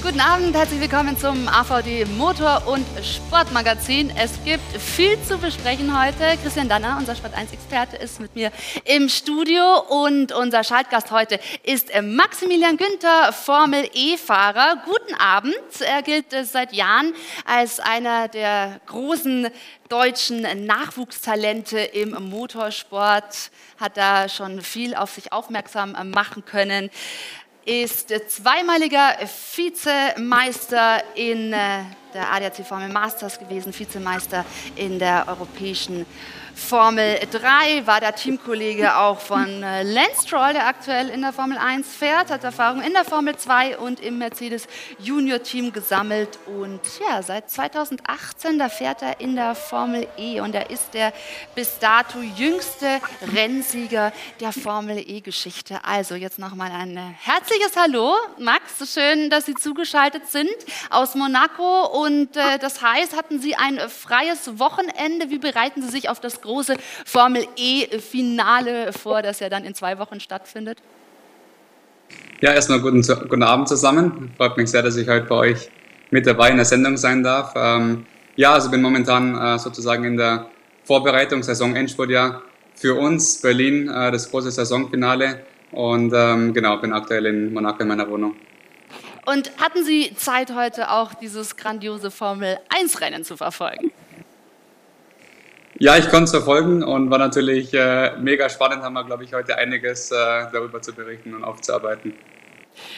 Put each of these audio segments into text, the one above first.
Guten Abend, herzlich willkommen zum AVD Motor- und Sportmagazin. Es gibt viel zu besprechen heute. Christian Danner, unser Sport1-Experte, ist mit mir im Studio und unser Schaltgast heute ist Maximilian Günther, Formel-E-Fahrer. Guten Abend. Er gilt seit Jahren als einer der großen deutschen Nachwuchstalente im Motorsport, hat da schon viel auf sich aufmerksam machen können ist zweimaliger Vizemeister in äh, der ADAC Formel Masters gewesen, Vizemeister in der europäischen Formel 3, war der Teamkollege auch von äh, Lance Stroll, der aktuell in der Formel 1 fährt, hat Erfahrung in der Formel 2 und im Mercedes Junior Team gesammelt. Und ja, seit 2018, da fährt er in der Formel E und er ist der bis dato jüngste Rennsieger der Formel E-Geschichte. Also jetzt nochmal ein äh, herzliches Hallo, Max, schön, dass Sie zugeschaltet sind aus Monaco. Und äh, das heißt, hatten Sie ein freies Wochenende, wie bereiten Sie sich auf das große Formel E-Finale vor, das ja dann in zwei Wochen stattfindet? Ja, erstmal guten, guten Abend zusammen. Freut mich sehr, dass ich heute bei euch mit dabei in der Sendung sein darf. Ähm, ja, also bin momentan äh, sozusagen in der Vorbereitung, Saison Endspurtjahr für uns, Berlin, äh, das große Saisonfinale. Und ähm, genau, bin aktuell in Monaco in meiner Wohnung. Und hatten Sie Zeit, heute auch dieses grandiose Formel-1-Rennen zu verfolgen? Ja, ich konnte es verfolgen und war natürlich äh, mega spannend. Haben wir, glaube ich, heute einiges äh, darüber zu berichten und aufzuarbeiten.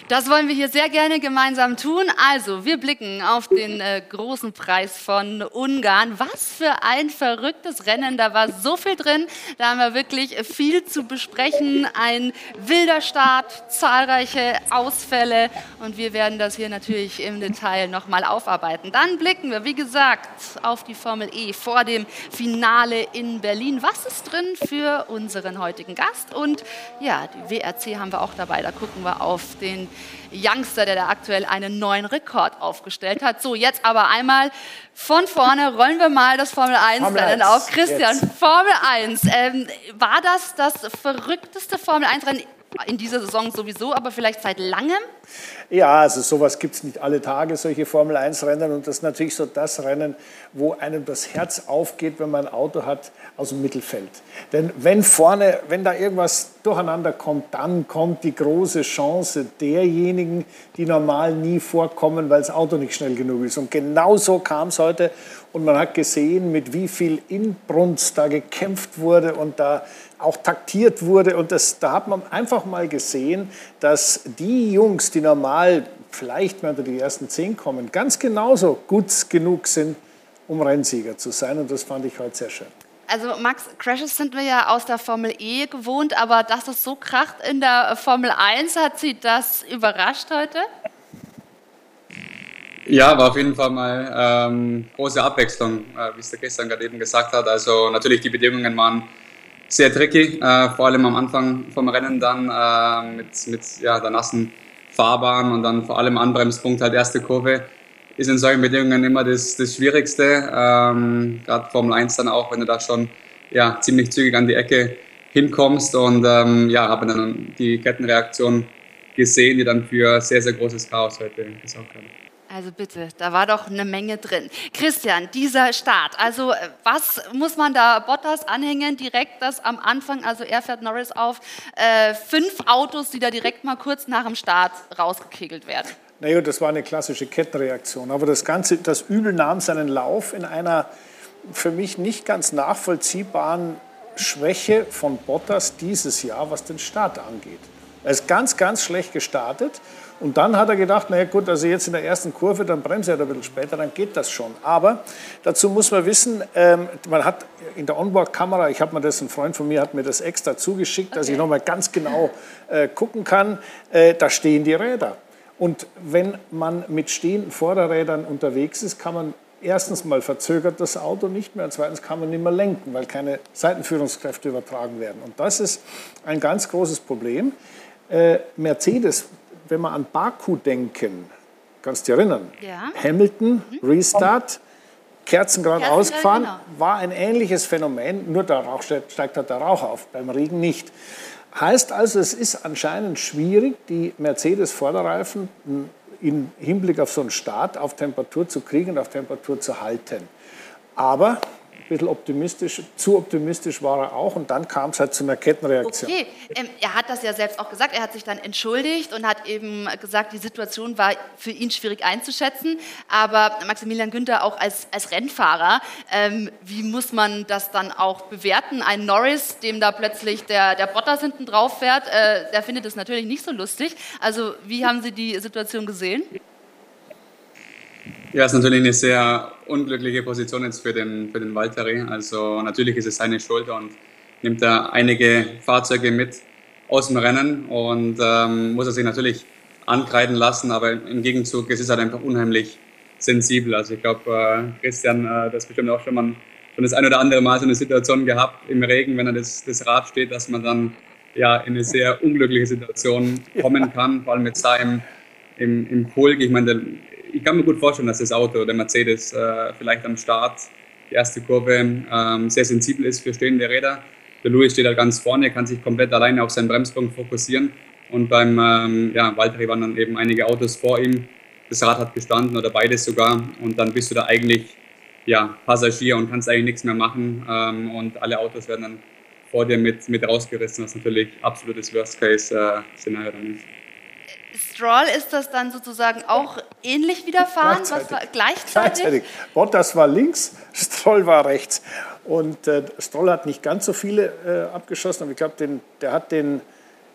Das wollen wir hier sehr gerne gemeinsam tun. Also, wir blicken auf den äh, großen Preis von Ungarn. Was für ein verrücktes Rennen. Da war so viel drin. Da haben wir wirklich viel zu besprechen. Ein wilder Start, zahlreiche Ausfälle. Und wir werden das hier natürlich im Detail nochmal aufarbeiten. Dann blicken wir, wie gesagt, auf die Formel E vor dem Finale in Berlin. Was ist drin für unseren heutigen Gast? Und ja, die WRC haben wir auch dabei. Da gucken wir auf den den Youngster, der da aktuell einen neuen Rekord aufgestellt hat. So, jetzt aber einmal von vorne rollen wir mal das Formel 1 Formel Rennen 1. auf. Christian, jetzt. Formel 1. Ähm, war das das verrückteste Formel 1 Rennen in dieser Saison sowieso, aber vielleicht seit langem? Ja, also sowas gibt es nicht alle Tage, solche Formel-1-Rennen. Und das ist natürlich so das Rennen, wo einem das Herz aufgeht, wenn man ein Auto hat aus dem Mittelfeld. Denn wenn vorne, wenn da irgendwas durcheinander kommt, dann kommt die große Chance derjenigen, die normal nie vorkommen, weil das Auto nicht schnell genug ist. Und genau so kam es heute. Und man hat gesehen, mit wie viel Inbrunst da gekämpft wurde und da auch taktiert wurde. Und das, da hat man einfach mal gesehen, dass die Jungs, die normal vielleicht mal unter die ersten zehn kommen, ganz genauso gut genug sind, um Rennsieger zu sein. Und das fand ich heute sehr schön. Also Max, Crashes sind wir ja aus der Formel E gewohnt, aber dass es so kracht in der Formel 1, hat Sie das überrascht heute? Ja, war auf jeden Fall mal ähm, große Abwechslung, äh, wie es der Christian gerade eben gesagt hat. Also natürlich die Bedingungen waren sehr tricky, äh, vor allem am Anfang vom Rennen dann äh, mit, mit ja, der nassen Fahrbahn und dann vor allem Anbremspunkt halt erste Kurve ist in solchen Bedingungen immer das, das Schwierigste. Ähm, Gerade Formel 1 dann auch, wenn du da schon ja, ziemlich zügig an die Ecke hinkommst und ähm, ja, habe dann die Kettenreaktion gesehen, die dann für sehr, sehr großes Chaos heute gesorgt hat. Also bitte, da war doch eine Menge drin. Christian, dieser Start, also äh, was muss man da Bottas anhängen direkt das am Anfang, also er fährt Norris auf, äh, fünf Autos, die da direkt mal kurz nach dem Start rausgekegelt werden. Naja, das war eine klassische Kettenreaktion. Aber das Ganze, das Übel nahm seinen Lauf in einer für mich nicht ganz nachvollziehbaren Schwäche von Bottas dieses Jahr, was den Start angeht. Er ist ganz, ganz schlecht gestartet und dann hat er gedacht, naja gut, also jetzt in der ersten Kurve, dann bremse er ein bisschen später, dann geht das schon. Aber dazu muss man wissen, ähm, man hat in der Onboard-Kamera, ich habe mir das, ein Freund von mir hat mir das extra zugeschickt, okay. dass ich nochmal ganz genau äh, gucken kann, äh, da stehen die Räder. Und wenn man mit stehenden Vorderrädern unterwegs ist, kann man erstens mal verzögert das Auto nicht mehr und zweitens kann man nicht mehr lenken, weil keine Seitenführungskräfte übertragen werden. Und das ist ein ganz großes Problem. Äh, Mercedes wenn wir an Baku denken, kannst du dich erinnern? Ja. Hamilton, Restart, Kerzengrad Kerzengrad, ausgefahren, genau. war ein ähnliches Phänomen, nur der Rauch steigt, steigt halt der Rauch auf, beim Regen nicht. Heißt also, es ist anscheinend schwierig, die Mercedes-Vorderreifen im Hinblick auf so einen Start auf Temperatur zu kriegen und auf Temperatur zu halten. Aber bisschen optimistisch, zu optimistisch war er auch und dann kam es halt zu einer Kettenreaktion. Okay, ähm, er hat das ja selbst auch gesagt. Er hat sich dann entschuldigt und hat eben gesagt, die Situation war für ihn schwierig einzuschätzen. Aber Maximilian Günther auch als, als Rennfahrer, ähm, wie muss man das dann auch bewerten? Ein Norris, dem da plötzlich der, der Bottas hinten drauf fährt, äh, der findet es natürlich nicht so lustig. Also wie haben Sie die Situation gesehen? Ja, ist natürlich eine sehr unglückliche Position jetzt für den, für den Valtteri. Also natürlich ist es seine Schuld und nimmt er einige Fahrzeuge mit aus dem Rennen und ähm, muss er sich natürlich ankreiden lassen, aber im Gegenzug, es ist halt einfach unheimlich sensibel. Also ich glaube, äh, Christian, äh, das bestimmt auch schon mal schon das ein oder andere Mal so eine Situation gehabt im Regen, wenn er das, das Rad steht, dass man dann ja in eine sehr unglückliche Situation kommen kann, vor allem da im, im, im Pulk. Ich meine, der, ich kann mir gut vorstellen, dass das Auto, der Mercedes, äh, vielleicht am Start, die erste Kurve, ähm, sehr sensibel ist für stehende Räder. Der Louis steht da ganz vorne, kann sich komplett alleine auf seinen Bremspunkt fokussieren. Und beim ähm, ja, Valtteri waren dann eben einige Autos vor ihm. Das Rad hat gestanden oder beides sogar. Und dann bist du da eigentlich ja, Passagier und kannst eigentlich nichts mehr machen. Ähm, und alle Autos werden dann vor dir mit, mit rausgerissen, was natürlich absolutes Worst-Case-Szenario dann ist. Stroll ist das dann sozusagen auch ähnlich widerfahren? Gleichzeitig. Was war gleichzeitig? Gleichzeitig. Bottas war links, Stroll war rechts. Und äh, Stroll hat nicht ganz so viele äh, abgeschossen, aber ich glaube, der hat den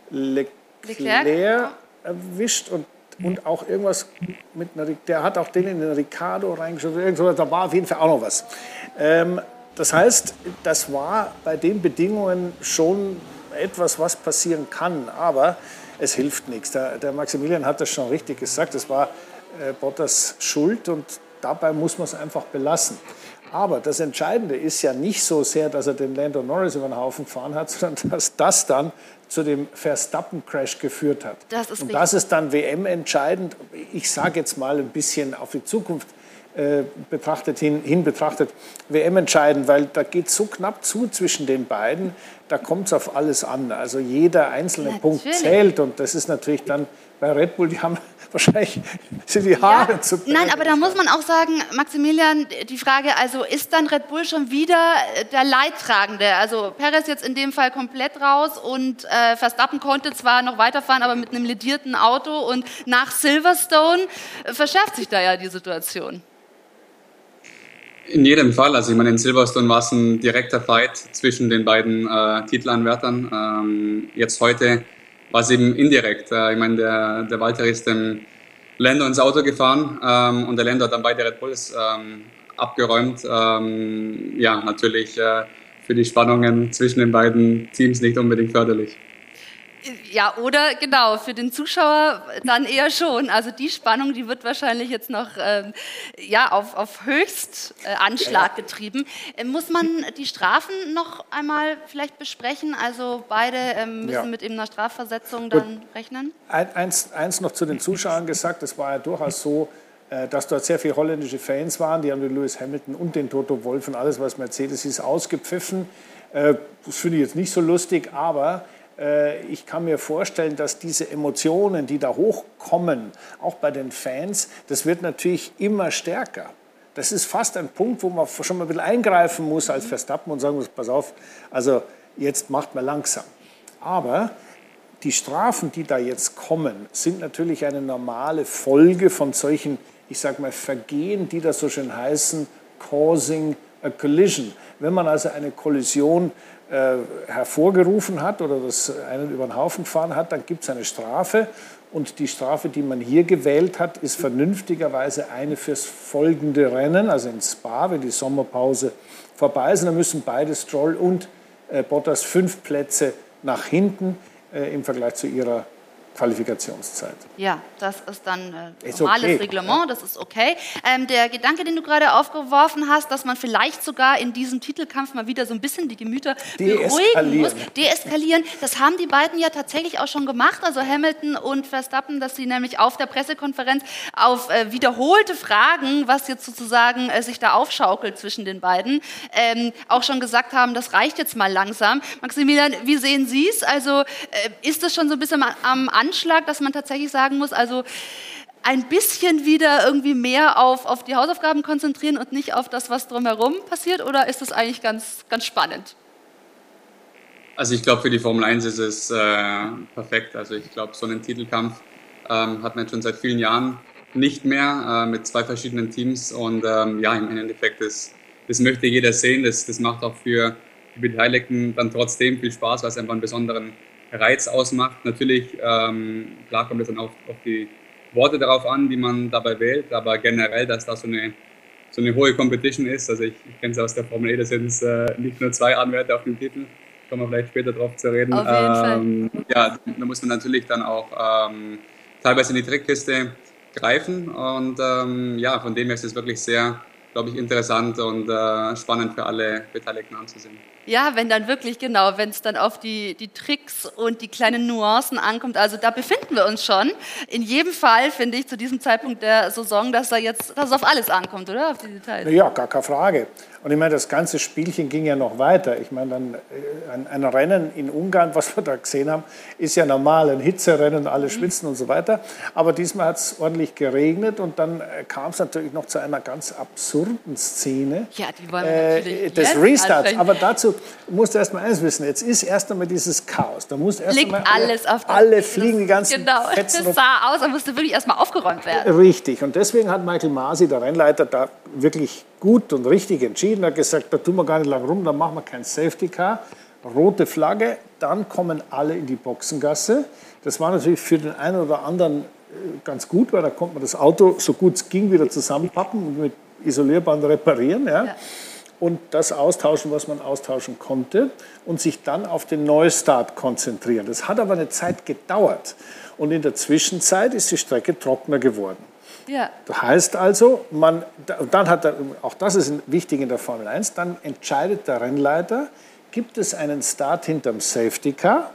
Leclerc, Leclerc, erwischt und, und auch irgendwas mit einer, der hat auch den in den Ricardo reingeschossen. Da war auf jeden Fall auch noch was. Ähm, das heißt, das war bei den Bedingungen schon etwas, was passieren kann, aber es hilft nichts. Der, der Maximilian hat das schon richtig gesagt, es war äh, Bottas Schuld und dabei muss man es einfach belassen. Aber das Entscheidende ist ja nicht so sehr, dass er den Lando Norris über den Haufen gefahren hat, sondern dass das dann zu dem Verstappen-Crash geführt hat. Das ist und richtig. das ist dann WM-entscheidend. Ich sage jetzt mal ein bisschen auf die Zukunft betrachtet, hin, hin betrachtet, WM entscheidend, weil da geht so knapp zu zwischen den beiden, da kommt es auf alles an. Also jeder einzelne Natürlich. Punkt zählt und das ist natürlich dann bei Red Bull, die haben wahrscheinlich sind die Haare Ja, zu nein, aber da muss man auch sagen, Maximilian, die Frage, also ist dann Red Bull schon wieder äh, der Leidtragende? Also Perez jetzt in dem Fall komplett raus und äh, Verstappen konnte zwar noch weiterfahren, aber mit einem ledierten Auto und nach Silverstone äh, verschärft sich da ja die Situation. In jedem Fall. Also ich meine, in Silverstone war es ein direkter Fight zwischen den beiden äh, Titelanwärtern. Ähm, jetzt heute war es eben indirekt. Äh, ich meine, der, der Walter ist dem Lando ins Auto gefahren ähm, und der Lando hat dann beide Red Bulls ähm, abgeräumt. Ähm, ja, natürlich äh, für die Spannungen zwischen den beiden Teams nicht unbedingt förderlich. Ja, oder genau, für den Zuschauer dann eher schon. Also die Spannung, die wird wahrscheinlich jetzt noch ähm, ja, auf, auf Höchstanschlag getrieben. Äh, muss man die Strafen noch einmal vielleicht besprechen? Also beide ähm, müssen Ja. mit eben einer Strafversetzung dann rechnen? Ein, eins, eins noch zu den Zuschauern gesagt, es war ja durchaus so, äh, dass dort sehr viele holländische Fans waren, die haben den Lewis Hamilton und den Toto Wolff und alles, was Mercedes ist, ausgepfiffen. Äh, Das finde ich jetzt nicht so lustig, aber äh, ich kann mir vorstellen, dass diese Emotionen, die da hochkommen, auch bei den Fans, das wird natürlich immer stärker. Das ist fast ein Punkt, wo man schon mal ein bisschen eingreifen muss als Verstappen und sagen muss, pass auf, also jetzt macht man langsam. Aber die Strafen, die da jetzt kommen, sind natürlich eine normale Folge von solchen, ich sage mal, Vergehen, die da so schön heißen, causing a collision. Wenn man also eine Kollision äh, hervorgerufen hat oder das einen über den Haufen gefahren hat, dann gibt es eine Strafe. Und die Strafe, die man hier gewählt hat, ist vernünftigerweise eine fürs folgende Rennen, also in Spa, wenn die Sommerpause vorbei ist. Dann müssen beide Stroll und äh, Bottas fünf Plätze nach hinten äh, im Vergleich zu ihrer Qualifikationszeit. Ja, das ist dann äh, ist normales okay, Reglement, ja. das ist okay. Ähm, der Gedanke, den du gerade aufgeworfen hast, dass man vielleicht sogar in diesem Titelkampf mal wieder so ein bisschen die Gemüter beruhigen muss, deeskalieren, das haben die beiden ja tatsächlich auch schon gemacht, also Hamilton und Verstappen, dass sie nämlich auf der Pressekonferenz auf äh, wiederholte Fragen, was jetzt sozusagen äh, sich da aufschaukelt zwischen den beiden, ähm, auch schon gesagt haben, das reicht jetzt mal langsam. Maximilian, wie sehen Sie es? Also äh, ist das schon so ein bisschen am Anfang Anschlag, dass man tatsächlich sagen muss, also ein bisschen wieder irgendwie mehr auf, auf die Hausaufgaben konzentrieren und nicht auf das, was drumherum passiert? Oder ist das eigentlich ganz, ganz spannend? Also ich glaube, für die Formel 1 ist es äh, perfekt. Also ich glaube, so einen Titelkampf ähm, hat man schon seit vielen Jahren nicht mehr äh, mit zwei verschiedenen Teams. Und ähm, ja, im Endeffekt, das, das möchte jeder sehen. Das, das macht auch für die Beteiligten dann trotzdem viel Spaß, weil es einfach einen besonderen Reiz ausmacht. Natürlich, ähm, klar kommt es dann auch auf die Worte darauf an, die man dabei wählt, aber generell, dass da so eine, so eine hohe Competition ist. Also ich, ich kenne es aus der Formel E, da sind es äh, nicht nur zwei Anwärter auf dem Titel, kommen wir vielleicht später drauf zu reden. Auf jeden ähm, Fall. Ja, da muss man natürlich dann auch ähm, teilweise in die Trickkiste greifen und ähm, ja, von dem her ist es wirklich sehr, glaube ich, interessant und äh, spannend für alle Beteiligten anzusehen. Ja, wenn dann wirklich, genau, wenn es dann auf die, die Tricks und die kleinen Nuancen ankommt. Also da befinden wir uns schon. In jedem Fall finde ich zu diesem Zeitpunkt der Saison, dass da jetzt dass es auf alles ankommt, oder? Auf die Details. Ja, gar keine Frage. Und ich meine, das ganze Spielchen ging ja noch weiter. Ich meine, dann äh, ein, ein, Rennen in Ungarn, was wir da gesehen haben, ist ja normal, ein Hitzerennen, alle schwitzen mhm. und so weiter. Aber diesmal hat es ordentlich geregnet und dann äh, kam es natürlich noch zu einer ganz absurden Szene ja, die wollen wir äh, natürlich des Restarts. Aber dazu musst du erst mal eines wissen. Jetzt ist erst einmal dieses Chaos. Da muss erst Liegt alles alle, auf alle fliegen, die ganzen Genau, Fetzen das sah aus, da musste wirklich erst mal aufgeräumt werden. Richtig. Und deswegen hat Michael Masi, der Rennleiter, da wirklich gut und richtig entschieden. Er hat gesagt, da tun wir gar nicht lang rum, dann machen wir kein Safety Car. Rote Flagge, dann kommen alle in die Boxengasse. Das war natürlich für den einen oder anderen äh, ganz gut, weil da konnte man das Auto so gut es ging wieder zusammenpappen und mit Isolierband reparieren. Ja. ja. Und das austauschen, was man austauschen konnte und sich dann auf den Neustart konzentrieren. Das hat aber eine Zeit gedauert. Und in der Zwischenzeit ist die Strecke trockener geworden. Ja. Das heißt also, man, dann hat er, auch das ist wichtig in der Formel 1, dann entscheidet der Rennleiter, gibt es einen Start hinterm Safety Car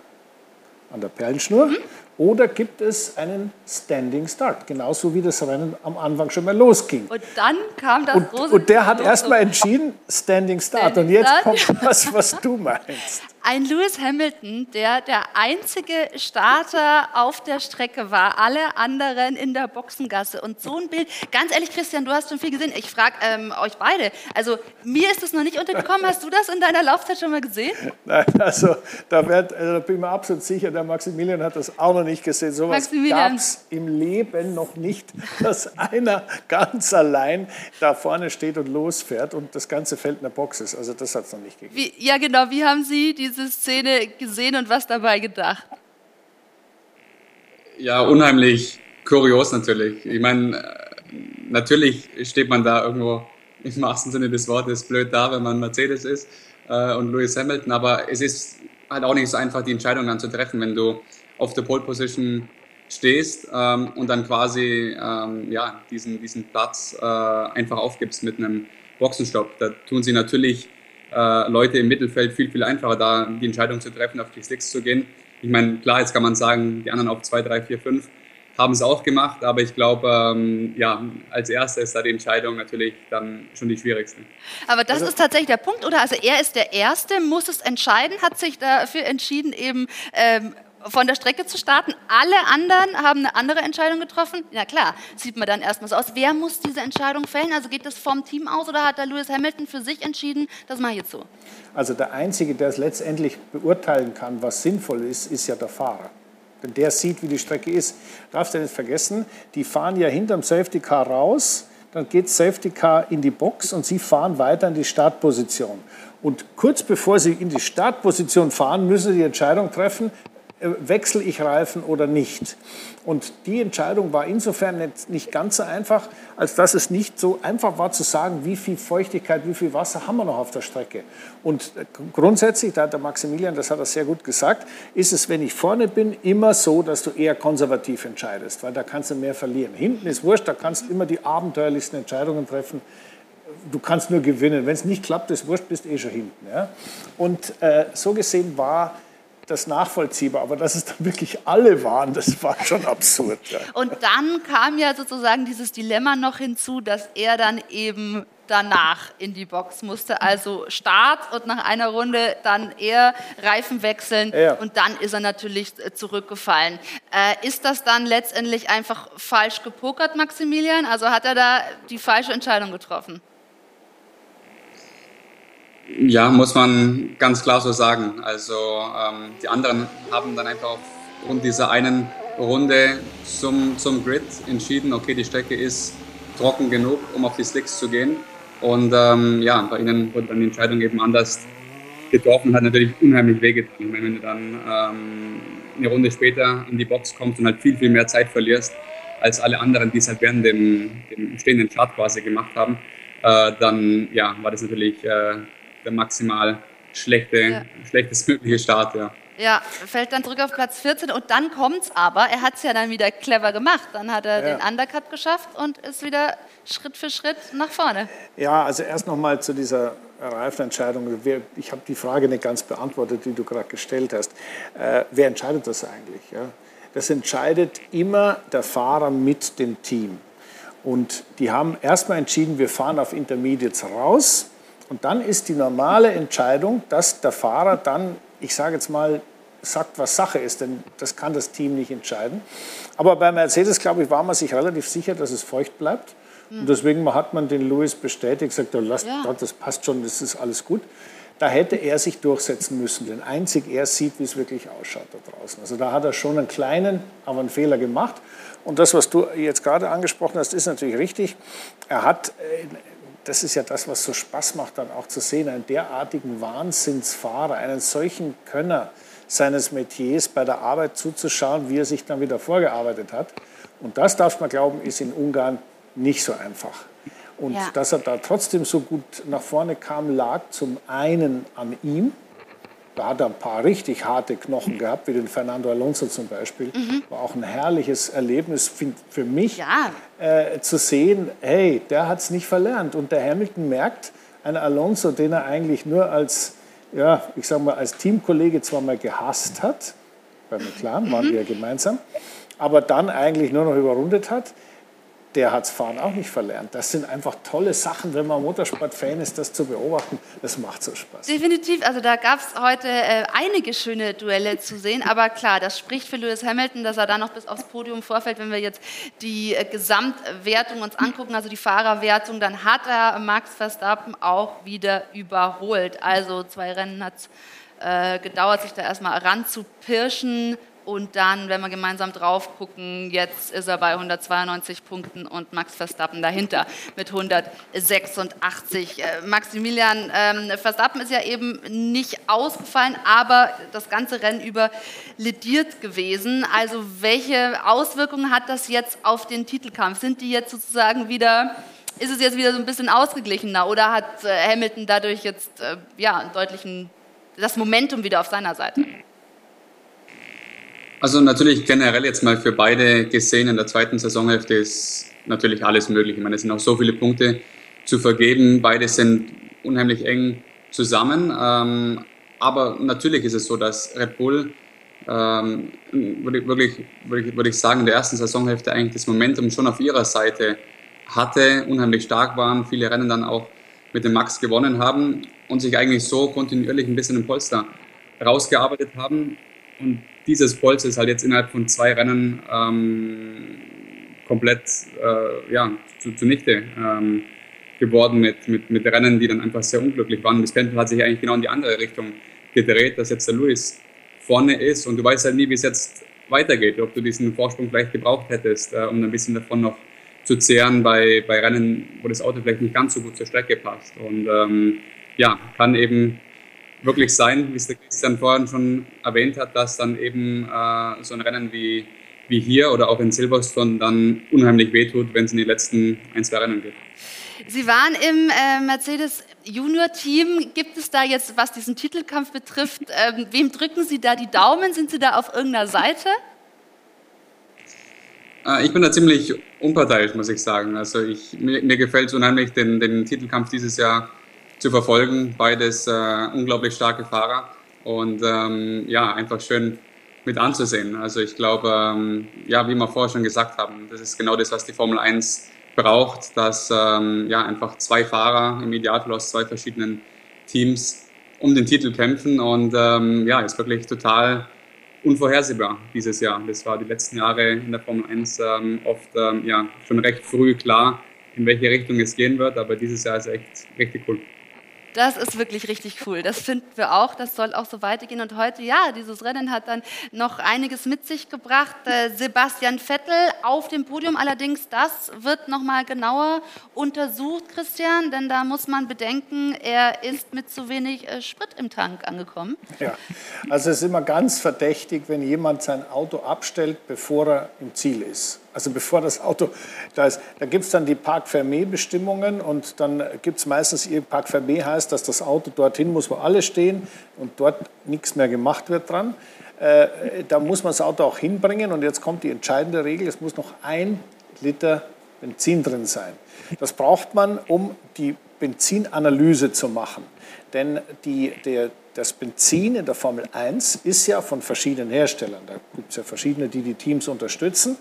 an der Perlenschnur mhm. oder gibt es einen Standing Start, genauso wie das Rennen am Anfang schon mal losging. Und dann kam das und, große Und der hat erstmal entschieden, Standing Start. Standing und jetzt Start. kommt das, was du meinst ein Lewis Hamilton, der der einzige Starter auf der Strecke war, alle anderen in der Boxengasse. Und so ein Bild, ganz ehrlich, Christian, du hast schon viel gesehen. Ich frage ähm, euch beide. Also, mir ist es noch nicht untergekommen. Hast du das in deiner Laufzeit schon mal gesehen? Nein, also, da, werd, also, da bin ich mir absolut sicher, der Maximilian hat das auch noch nicht gesehen. So etwas gab es im Leben noch nicht, dass einer ganz allein da vorne steht und losfährt und das ganze Feld in der Box ist. Also, das hat es noch nicht gegeben. Wie, ja, genau. Wie haben Sie die diese Szene gesehen und was dabei gedacht? Ja, unheimlich kurios natürlich. Ich meine, natürlich steht man da irgendwo im wahrsten Sinne des Wortes blöd da, wenn man Mercedes ist äh, und Lewis Hamilton, aber es ist halt auch nicht so einfach, die Entscheidung dann zu treffen, wenn du auf der Pole Position stehst ähm, und dann quasi ähm, ja, diesen, diesen Platz äh, einfach aufgibst mit einem Boxenstopp. Da tun sie natürlich äh, Leute im Mittelfeld viel, viel einfacher, da die Entscheidung zu treffen, auf die Slicks zu gehen. Ich meine, klar, jetzt kann man sagen, die anderen auf 2, 3, 4, 5 haben es auch gemacht, aber ich glaube, ähm, ja, als erster ist da die Entscheidung natürlich dann schon die schwierigste. Aber das also, ist tatsächlich der Punkt, oder? Also er ist der Erste, muss es entscheiden, hat sich dafür entschieden, eben ähm, von der Strecke zu starten. Alle anderen haben eine andere Entscheidung getroffen. Na klar, sieht man dann erstmal so aus. Wer muss diese Entscheidung fällen? Also geht das vom Team aus oder hat da Lewis Hamilton für sich entschieden, das mache ich jetzt so? Also der Einzige, der es letztendlich beurteilen kann, was sinnvoll ist, ist ja der Fahrer. Denn der sieht, wie die Strecke ist. Darfst du nicht vergessen, die fahren ja hinterm Safety Car raus, dann geht Safety Car in die Box und sie fahren weiter in die Startposition. Und kurz bevor sie in die Startposition fahren, müssen sie die Entscheidung treffen, wechsle ich Reifen oder nicht. Und die Entscheidung war insofern nicht ganz so einfach, als dass es nicht so einfach war zu sagen, wie viel Feuchtigkeit, wie viel Wasser haben wir noch auf der Strecke. Und äh, grundsätzlich, da hat der Maximilian, das hat er sehr gut gesagt, ist es, wenn ich vorne bin, immer so, dass du eher konservativ entscheidest, weil da kannst du mehr verlieren. Hinten ist wurscht, da kannst du immer die abenteuerlichsten Entscheidungen treffen du kannst nur gewinnen. Wenn es nicht klappt, ist wurscht, bist eh schon hinten. Ja? Und äh, so gesehen war das nachvollziehbar, aber dass es dann wirklich alle waren, das war schon absurd. Ja. Und dann kam ja sozusagen dieses Dilemma noch hinzu, dass er dann eben danach in die Box musste. Also Start und nach einer Runde dann eher Reifen wechseln ja. und dann ist er natürlich zurückgefallen. Äh, ist das dann letztendlich einfach falsch gepokert, Maximilian? Also hat er da die falsche Entscheidung getroffen? Ja, muss man ganz klar so sagen. Also ähm, die anderen haben dann einfach aufgrund dieser einen Runde zum, zum Grid entschieden, okay, die Strecke ist trocken genug, um auf die Slicks zu gehen. Und ähm, ja, bei ihnen wurde dann die Entscheidung eben anders getroffen, hat natürlich unheimlich wehgetan. Ich meine, wenn du dann ähm, eine Runde später in die Box kommst und halt viel, viel mehr Zeit verlierst als alle anderen, die es halt während dem, dem stehenden Chart quasi gemacht haben, äh, dann ja, war das natürlich äh, der maximal schlechte, ja. schlechtestmögliche Start, ja. Ja, fällt dann zurück auf Platz 14 und dann kommt es aber, er hat es ja dann wieder clever gemacht. Dann hat er ja. den Undercut geschafft und ist wieder Schritt für Schritt nach vorne. Ja, also erst nochmal zu dieser Reifenentscheidung. Ich habe die Frage nicht ganz beantwortet, die du gerade gestellt hast. Äh, wer entscheidet das eigentlich? Ja? Das entscheidet immer der Fahrer mit dem Team. Und die haben erstmal entschieden, wir fahren auf Intermediates raus und dann ist die normale Entscheidung, dass der Fahrer dann, ich sage jetzt mal, sagt, was Sache ist, denn das kann das Team nicht entscheiden. Aber bei Mercedes, glaube ich, war man sich relativ sicher, dass es feucht bleibt. Und deswegen hat man den Lewis bestätigt, gesagt, oh, lasst, ja. das passt schon, das ist alles gut. Da hätte er sich durchsetzen müssen, denn einzig er sieht, wie es wirklich ausschaut da draußen. Also da hat er schon einen kleinen, aber einen Fehler gemacht. Und das, was du jetzt gerade angesprochen hast, ist natürlich richtig. Er hat äh, das ist ja das, was so Spaß macht, dann auch zu sehen, einen derartigen Wahnsinnsfahrer, einen solchen Könner seines Metiers bei der Arbeit zuzuschauen, wie er sich dann wieder vorgearbeitet hat. Und das darf man glauben, ist in Ungarn nicht so einfach. Und ja. dass er da trotzdem so gut nach vorne kam, lag zum einen an ihm, da hat er ein paar richtig harte Knochen gehabt, wie den Fernando Alonso zum Beispiel. Mhm. War auch ein herrliches Erlebnis für mich, ja. äh, zu sehen, hey, der hat es nicht verlernt. Und der Hamilton merkt, ein Alonso, den er eigentlich nur als, ja, ich sag mal, als Teamkollege zwar mal gehasst hat, bei McLaren waren mhm. wir ja gemeinsam, aber dann eigentlich nur noch überrundet hat, der hat das Fahren auch nicht verlernt. Das sind einfach tolle Sachen, wenn man Motorsport-Fan ist, das zu beobachten. Das macht so Spaß. Definitiv. Also da gab es heute äh, einige schöne Duelle zu sehen. Aber klar, das spricht für Lewis Hamilton, dass er da noch bis aufs Podium vorfällt. Wenn wir jetzt die äh, Gesamtwertung uns angucken, also die Fahrerwertung, dann hat er Max Verstappen auch wieder überholt. Also zwei Rennen hat es äh, gedauert, sich da erstmal ranzupirschen. Und dann, wenn wir gemeinsam drauf gucken, jetzt ist er bei 192 Punkten und Max Verstappen dahinter mit 186. Äh, Maximilian ähm, Verstappen ist ja eben nicht ausgefallen, aber das ganze Rennen über lediert gewesen. Also welche Auswirkungen hat das jetzt auf den Titelkampf? Sind die jetzt sozusagen wieder ist es jetzt wieder so ein bisschen ausgeglichener oder hat äh, Hamilton dadurch jetzt äh, ja, deutlichen, das Momentum wieder auf seiner Seite? Also natürlich generell jetzt mal für beide gesehen in der zweiten Saisonhälfte ist natürlich alles möglich. Ich meine, es sind auch so viele Punkte zu vergeben. Beide sind unheimlich eng zusammen. Ähm, aber natürlich ist es so, dass Red Bull, ähm, würde ich, wirklich, würde ich, würde ich sagen, in der ersten Saisonhälfte eigentlich das Momentum schon auf ihrer Seite hatte, unheimlich stark waren, viele Rennen dann auch mit dem Max gewonnen haben und sich eigentlich so kontinuierlich ein bisschen im Polster rausgearbeitet haben. Und dieses Polster ist halt jetzt innerhalb von zwei Rennen ähm, komplett äh, ja, zu, zunichte ähm, geworden mit, mit, mit Rennen, die dann einfach sehr unglücklich waren. Das Pendel hat sich eigentlich genau in die andere Richtung gedreht, dass jetzt der Luis vorne ist und du weißt halt nie, wie es jetzt weitergeht, ob du diesen Vorsprung vielleicht gebraucht hättest, äh, um ein bisschen davon noch zu zehren bei, bei Rennen, wo das Auto vielleicht nicht ganz so gut zur Strecke passt. Und ähm, ja, kann eben wirklich sein, wie es der Christian vorhin schon erwähnt hat, dass dann eben äh, so ein Rennen wie, wie hier oder auch in Silverstone dann unheimlich wehtut, wenn es in die letzten ein, zwei Rennen geht. Sie waren im äh, Mercedes Junior Team. Gibt es da jetzt, was diesen Titelkampf betrifft, äh, wem drücken Sie da die Daumen? Sind Sie da auf irgendeiner Seite? Äh, ich bin da ziemlich unparteiisch, muss ich sagen. Also ich, mir, mir gefällt es unheimlich, den, den Titelkampf dieses Jahr zu verfolgen. Beides äh, unglaublich starke Fahrer und ähm, ja, einfach schön mit anzusehen. Also ich glaube, ähm, ja, wie wir vorher schon gesagt haben, das ist genau das, was die Formel 1 braucht, dass ähm, ja, einfach zwei Fahrer im Idealfall aus zwei verschiedenen Teams um den Titel kämpfen und ähm, ja, ist wirklich total unvorhersehbar dieses Jahr. Das war die letzten Jahre in der Formel 1 ähm, oft ähm, ja, schon recht früh klar, in welche Richtung es gehen wird, aber dieses Jahr ist echt richtig cool. Das ist wirklich richtig cool. Das finden wir auch. Das soll auch so weitergehen. Und heute, ja, dieses Rennen hat dann noch einiges mit sich gebracht. Äh, Sebastian Vettel auf dem Podium. Allerdings, das wird noch mal genauer untersucht, Christian, denn da muss man bedenken, er ist mit zu wenig äh, Sprit im Tank angekommen. Ja, also es ist immer ganz verdächtig, wenn jemand sein Auto abstellt, bevor er im Ziel ist. Also bevor das Auto da ist, da gibt es dann die Park-Fermé-Bestimmungen und dann gibt es meistens, Park-Fermé heißt, dass das Auto dorthin muss, wo alle stehen und dort nichts mehr gemacht wird dran. Äh, da muss man das Auto auch hinbringen und jetzt kommt die entscheidende Regel, es muss noch ein Liter Benzin drin sein. Das braucht man, um die Benzinanalyse zu machen. Denn die, der, das Benzin in der Formel 1 ist ja von verschiedenen Herstellern. Da gibt es ja verschiedene, die die Teams unterstützen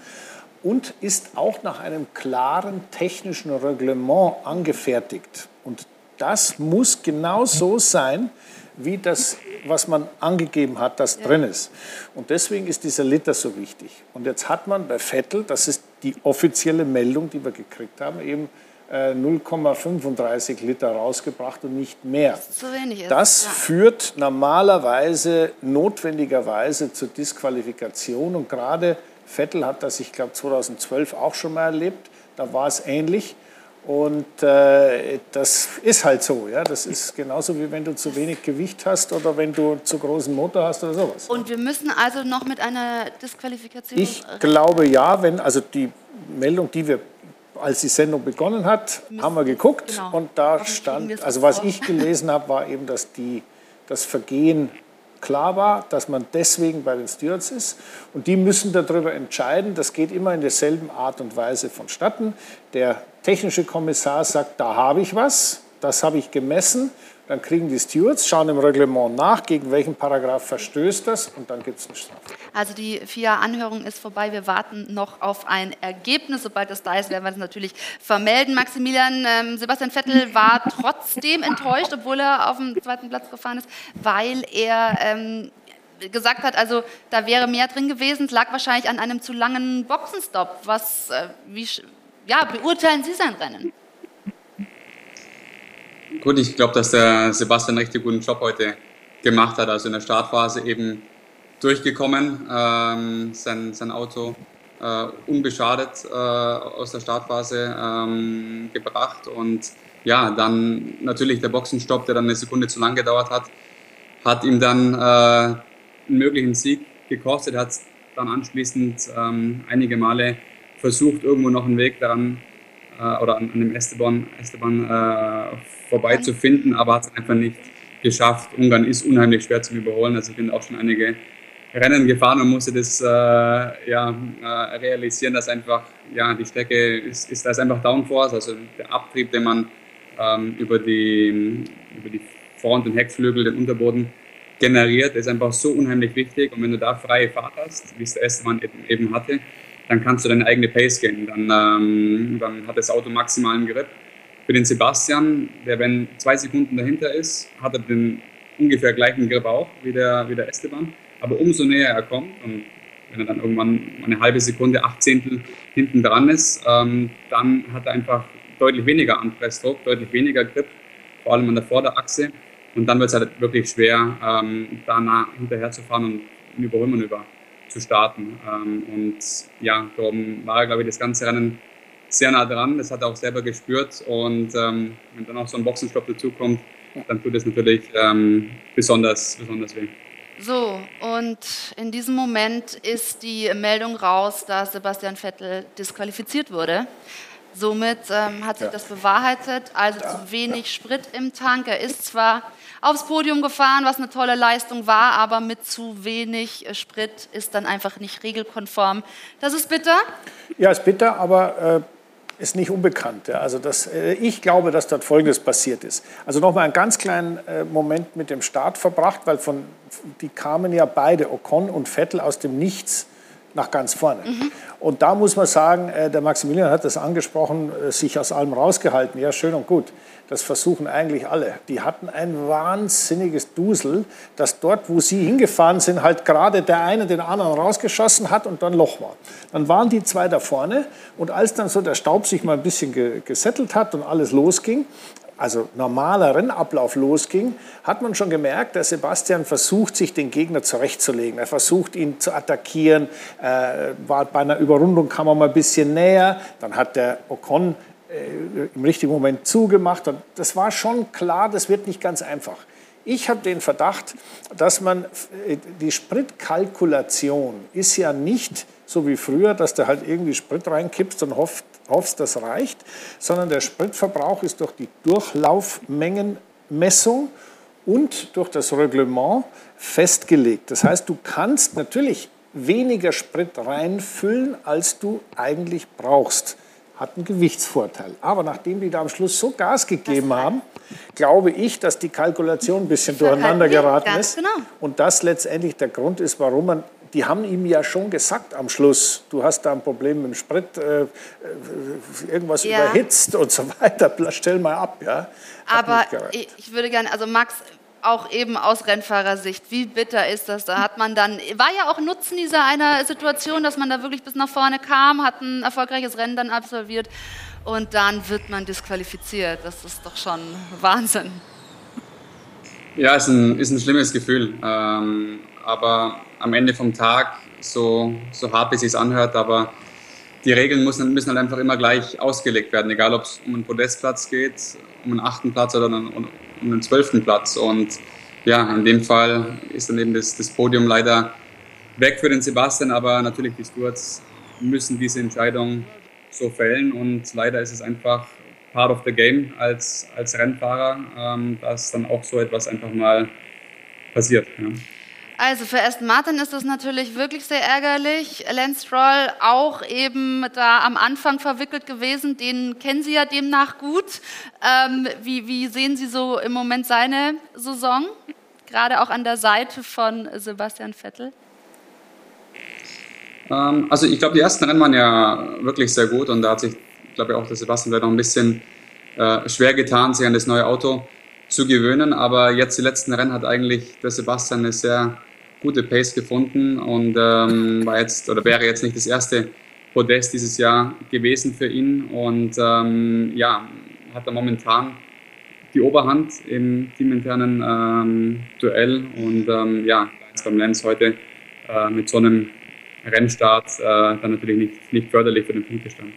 und ist auch nach einem klaren technischen Reglement angefertigt. Und das muss genau so sein, wie das, was man angegeben hat, das ja. drin ist. Und deswegen ist dieser Liter so wichtig. Und jetzt hat man bei Vettel, das ist die offizielle Meldung, die wir gekriegt haben, eben 0,35 äh, Liter rausgebracht und nicht mehr. Das, so wenig ist. das ja. führt normalerweise notwendigerweise zur Disqualifikation und gerade Vettel hat das, ich glaube, 2012 auch schon mal erlebt. Da war es ähnlich. Und äh, das ist halt so. Ja? Das ist genauso wie wenn du zu wenig Gewicht hast oder wenn du zu großen Motor hast oder sowas. Und wir müssen also noch mit einer Disqualifikation. Ich glaube ja, wenn also die Meldung, die wir als die Sendung begonnen hat, haben wir geguckt genau. und da stand, also was ich gelesen habe, war eben, dass die, das Vergehen klar war, dass man deswegen bei den Stewards ist. Und die müssen darüber entscheiden. Das geht immer in derselben Art und Weise vonstatten. Der technische Kommissar sagt, da habe ich was, das habe ich gemessen dann kriegen die Stewards, schauen im Reglement nach, gegen welchen Paragraph verstößt das und dann gibt es eine Strafe. Also die FIA-Anhörung ist vorbei. Wir warten noch auf ein Ergebnis. Sobald das da ist, werden wir es natürlich vermelden. Maximilian, ähm, Sebastian Vettel war trotzdem enttäuscht, obwohl er auf dem zweiten Platz gefahren ist, weil er ähm, gesagt hat, also da wäre mehr drin gewesen. Es lag wahrscheinlich an einem zu langen Boxenstopp. Was, äh, wie, ja, beurteilen Sie sein Rennen? Gut, ich glaube, dass der Sebastian einen richtig guten Job heute gemacht hat. Also in der Startphase eben durchgekommen, ähm, sein, sein Auto äh, unbeschadet äh, aus der Startphase ähm, gebracht und ja, dann natürlich der Boxenstopp, der dann eine Sekunde zu lang gedauert hat, hat ihm dann äh, einen möglichen Sieg gekostet. Er hat dann anschließend ähm, einige Male versucht, irgendwo noch einen Weg daran äh, oder an, an, dem Esteban, Esteban äh, vorbeizufinden, aber hat es einfach nicht geschafft. Ungarn ist unheimlich schwer zu überholen. Also ich bin auch schon einige Rennen gefahren und musste das äh, ja, äh, realisieren, dass einfach ja, die Strecke ist, ist, da ist einfach Downforce, also der Abtrieb, den man ähm, über, die, über die Front- und Heckflügel, den Unterboden generiert, ist einfach so unheimlich wichtig. Und wenn du da freie Fahrt hast, wie es der Esteban eben hatte, dann kannst du deine eigene Pace gehen. Dann, ähm, dann hat das Auto maximalen Grip. Für den Sebastian, der wenn zwei Sekunden dahinter ist, hat er den ungefähr gleichen Grip auch wie der, wie der Esteban. Aber umso näher er kommt und wenn er dann irgendwann eine halbe Sekunde, acht Zehntel hinten dran ist, ähm, dann hat er einfach deutlich weniger Anpressdruck, deutlich weniger Grip, vor allem an der Vorderachse. Und dann wird es halt wirklich schwer, ähm, da nah hinterher zu fahren und ein Überholmanöver zu starten. Ähm, und ja, darum war er, glaube ich, das ganze Rennen sehr nah dran. Das hat er auch selber gespürt. Und ähm, wenn dann auch so ein Boxenstopp dazukommt, dann tut es natürlich ähm, besonders, besonders weh. So, und in diesem Moment ist die Meldung raus, dass Sebastian Vettel disqualifiziert wurde. Somit ähm, hat sich ja. das bewahrheitet, also ja. zu wenig Sprit im Tank. Er ist zwar aufs Podium gefahren, was eine tolle Leistung war, aber mit zu wenig Sprit ist dann einfach nicht regelkonform. Das ist bitter? Ja, ist bitter, aber äh, ist nicht unbekannt. Ja. Also das, äh, ich glaube, dass dort Folgendes passiert ist. Also noch mal einen ganz kleinen äh, Moment mit dem Start verbracht, weil von, die kamen ja beide, Ocon und Vettel, aus dem Nichts nach ganz vorne. Mhm. Und da muss man sagen, äh, der Maximilian hat das angesprochen, äh, sich aus allem rausgehalten. Ja, schön und gut. Das versuchen eigentlich alle. Die hatten ein wahnsinniges Dusel, dass dort, wo sie hingefahren sind, halt gerade der eine den anderen rausgeschossen hat und dann Loch war. Dann waren die zwei da vorne und als dann so der Staub sich mal ein bisschen gesettelt hat und alles losging, also normaler Rennablauf losging, hat man schon gemerkt, dass Sebastian versucht, sich den Gegner zurechtzulegen. Er versucht, ihn zu attackieren. Äh, war bei einer Überrundung kam er mal ein bisschen näher. Dann hat der Ocon im richtigen Moment zugemacht. Und das war schon klar, das wird nicht ganz einfach. Ich habe den Verdacht, dass man äh, die Spritkalkulation ist ja nicht so wie früher, dass du halt irgendwie Sprit reinkippst und hofft, hoffst, das reicht, sondern der Spritverbrauch ist durch die Durchlaufmengenmessung und durch das Reglement festgelegt. Das heißt, du kannst natürlich weniger Sprit reinfüllen, als du eigentlich brauchst. Hat einen Gewichtsvorteil. Aber nachdem die da am Schluss so Gas gegeben haben, glaube ich, dass die Kalkulation ein bisschen durcheinander geraten ist. Genau. Und das letztendlich der Grund ist, warum man die haben ihm ja schon gesagt am Schluss, du hast da ein Problem mit dem Sprit, äh, äh irgendwas ja. überhitzt und so weiter, stell mal ab. Ja? Aber ich würde gerne, also Max, auch eben aus Rennfahrersicht, wie bitter ist das? Da hat man dann, war ja auch Nutzen dieser einer Situation, dass man da wirklich bis nach vorne kam, hat ein erfolgreiches Rennen dann absolviert und dann wird man disqualifiziert. Das ist doch schon Wahnsinn. Ja, ist ein, ist ein schlimmes Gefühl. Ähm, aber am Ende vom Tag, so, so hart es sich anhört, aber die Regeln müssen, müssen halt einfach immer gleich ausgelegt werden, egal ob es um einen Podestplatz geht, um einen achten Platz oder einen, um einen zwölften Platz. Und ja, in dem Fall ist dann eben das, das Podium leider weg für den Sebastian, aber natürlich die Stewards müssen diese Entscheidung so fällen und leider ist es einfach part of the game als, als Rennfahrer, ähm, dass dann auch so etwas einfach mal passiert. Ja. Also für Aston Martin ist das natürlich wirklich sehr ärgerlich. Lance Stroll auch eben da am Anfang verwickelt gewesen. Den kennen Sie ja demnach gut. Ähm, wie, wie sehen Sie so im Moment seine Saison? Gerade auch an der Seite von Sebastian Vettel? Ähm, also ich glaube, die ersten Rennen waren ja wirklich sehr gut und da hat sich, glaube ich, auch der Sebastian noch ein bisschen äh, schwer getan, sich an das neue Auto zu gewöhnen. Aber jetzt die letzten Rennen hat eigentlich der Sebastian eine sehr gute Pace gefunden und ähm, war jetzt oder wäre jetzt nicht das erste Podest dieses Jahr gewesen für ihn und ähm, ja, hat er momentan die Oberhand im teaminternen ähm, Duell und ähm, ja, jetzt beim Lenz heute äh, mit so einem Rennstart äh, dann natürlich nicht, nicht förderlich für den Punktestand.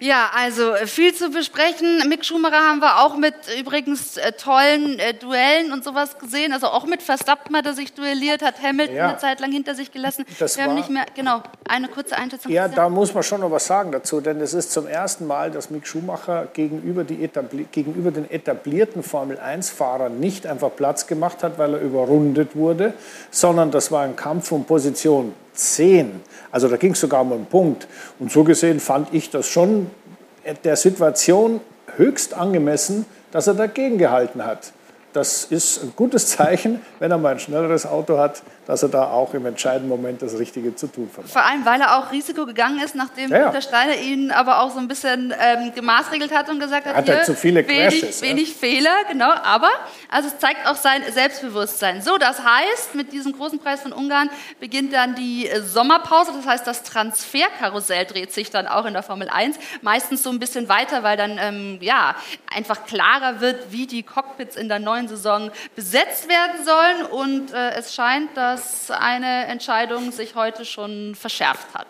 Ja, also äh, viel zu besprechen. Mick Schumacher haben wir auch mit übrigens äh, tollen äh, Duellen und sowas gesehen. Also auch mit Verstappen hat er sich duelliert, hat Hamilton ja. eine Zeit lang hinter sich gelassen. Das wir haben nicht mehr, genau, eine kurze Einschätzung. Ja, da muss man schon noch was sagen dazu, denn es ist zum ersten Mal, dass Mick Schumacher gegenüber, gegenüber den etablierten Formel-1-Fahrern nicht einfach Platz gemacht hat, weil er überrundet wurde, sondern das war ein Kampf um Position 10. Also da ging es sogar um einen Punkt. Und so gesehen fand ich das schon der Situation höchst angemessen, dass er dagegen gehalten hat das ist ein gutes Zeichen, wenn er mal ein schnelleres Auto hat, dass er da auch im entscheidenden Moment das Richtige zu tun vermag. Vor allem, weil er auch Risiko gegangen ist, nachdem ja, ja. Peter Steiner ihn aber auch so ein bisschen ähm, gemaßregelt hat und gesagt hat, hat er zu viele Crashes, wenig, wenig Fehler, genau. Aber also es zeigt auch sein Selbstbewusstsein. So, das heißt, mit diesem großen Preis von Ungarn beginnt dann die äh, Sommerpause. Das heißt, das Transferkarussell dreht sich dann auch in der Formel 1 meistens so ein bisschen weiter, weil dann ähm, ja einfach klarer wird, wie die Cockpits in der neuen neuen Saison besetzt werden sollen. Und äh, es scheint, dass eine Entscheidung sich heute schon verschärft hat.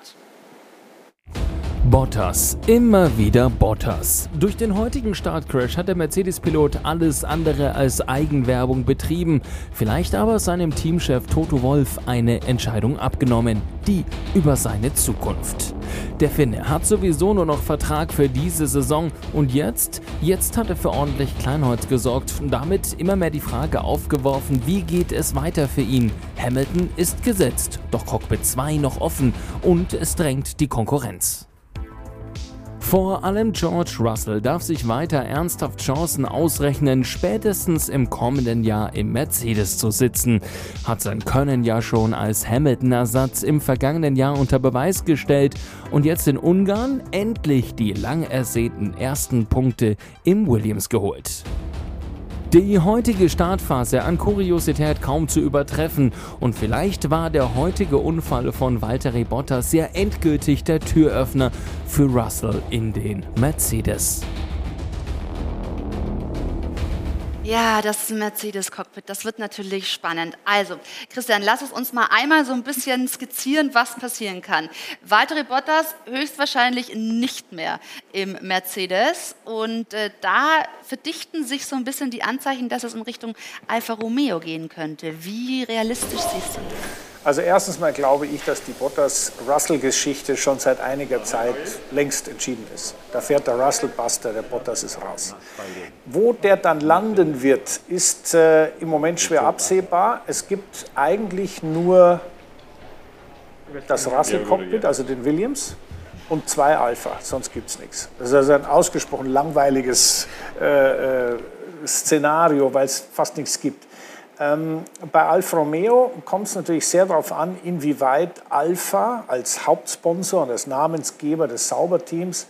Bottas, immer wieder Bottas. Durch den heutigen Startcrash hat der Mercedes-Pilot alles andere als Eigenwerbung betrieben, vielleicht aber seinem Teamchef Toto Wolf eine Entscheidung abgenommen, die über seine Zukunft. Der Finne hat sowieso nur noch Vertrag für diese Saison und jetzt, jetzt hat er für ordentlich Kleinholz gesorgt und damit immer mehr die Frage aufgeworfen, wie geht es weiter für ihn? Hamilton ist gesetzt, doch Cockpit 2 noch offen und es drängt die Konkurrenz. Vor allem George Russell darf sich weiter ernsthaft Chancen ausrechnen, spätestens im kommenden Jahr im Mercedes zu sitzen. Hat sein Können ja schon als Hamilton-Ersatz im vergangenen Jahr unter Beweis gestellt und jetzt in Ungarn endlich die lang ersehnten ersten Punkte im Williams geholt. Die heutige Startphase an Kuriosität kaum zu übertreffen und vielleicht war der heutige Unfall von Valtteri Bottas sehr endgültig der Türöffner für Russell in den Mercedes. Ja, das Mercedes-Cockpit, das wird natürlich spannend. Also, Christian, lass es uns mal einmal so ein bisschen skizzieren, was passieren kann. Weitere Bottas höchstwahrscheinlich nicht mehr im Mercedes. Und äh, da verdichten sich so ein bisschen die Anzeichen, dass es in Richtung Alfa Romeo gehen könnte. Wie realistisch siehst du das? Also erstens mal glaube ich, dass die Bottas-Russell-Geschichte schon seit einiger Zeit längst entschieden ist. Da fährt der Russell-Buster, der Bottas ist raus. Wo der dann landen wird, ist äh, im Moment schwer absehbar. Es gibt eigentlich nur das Russell-Cockpit, also den Williams, und zwei Alpha, sonst gibt es nichts. Das ist also ein ausgesprochen langweiliges äh, äh, Szenario, weil es fast nichts gibt. Ähm, bei Alfa Romeo kommt es natürlich sehr darauf an, inwieweit Alfa als Hauptsponsor und als Namensgeber des Sauberteams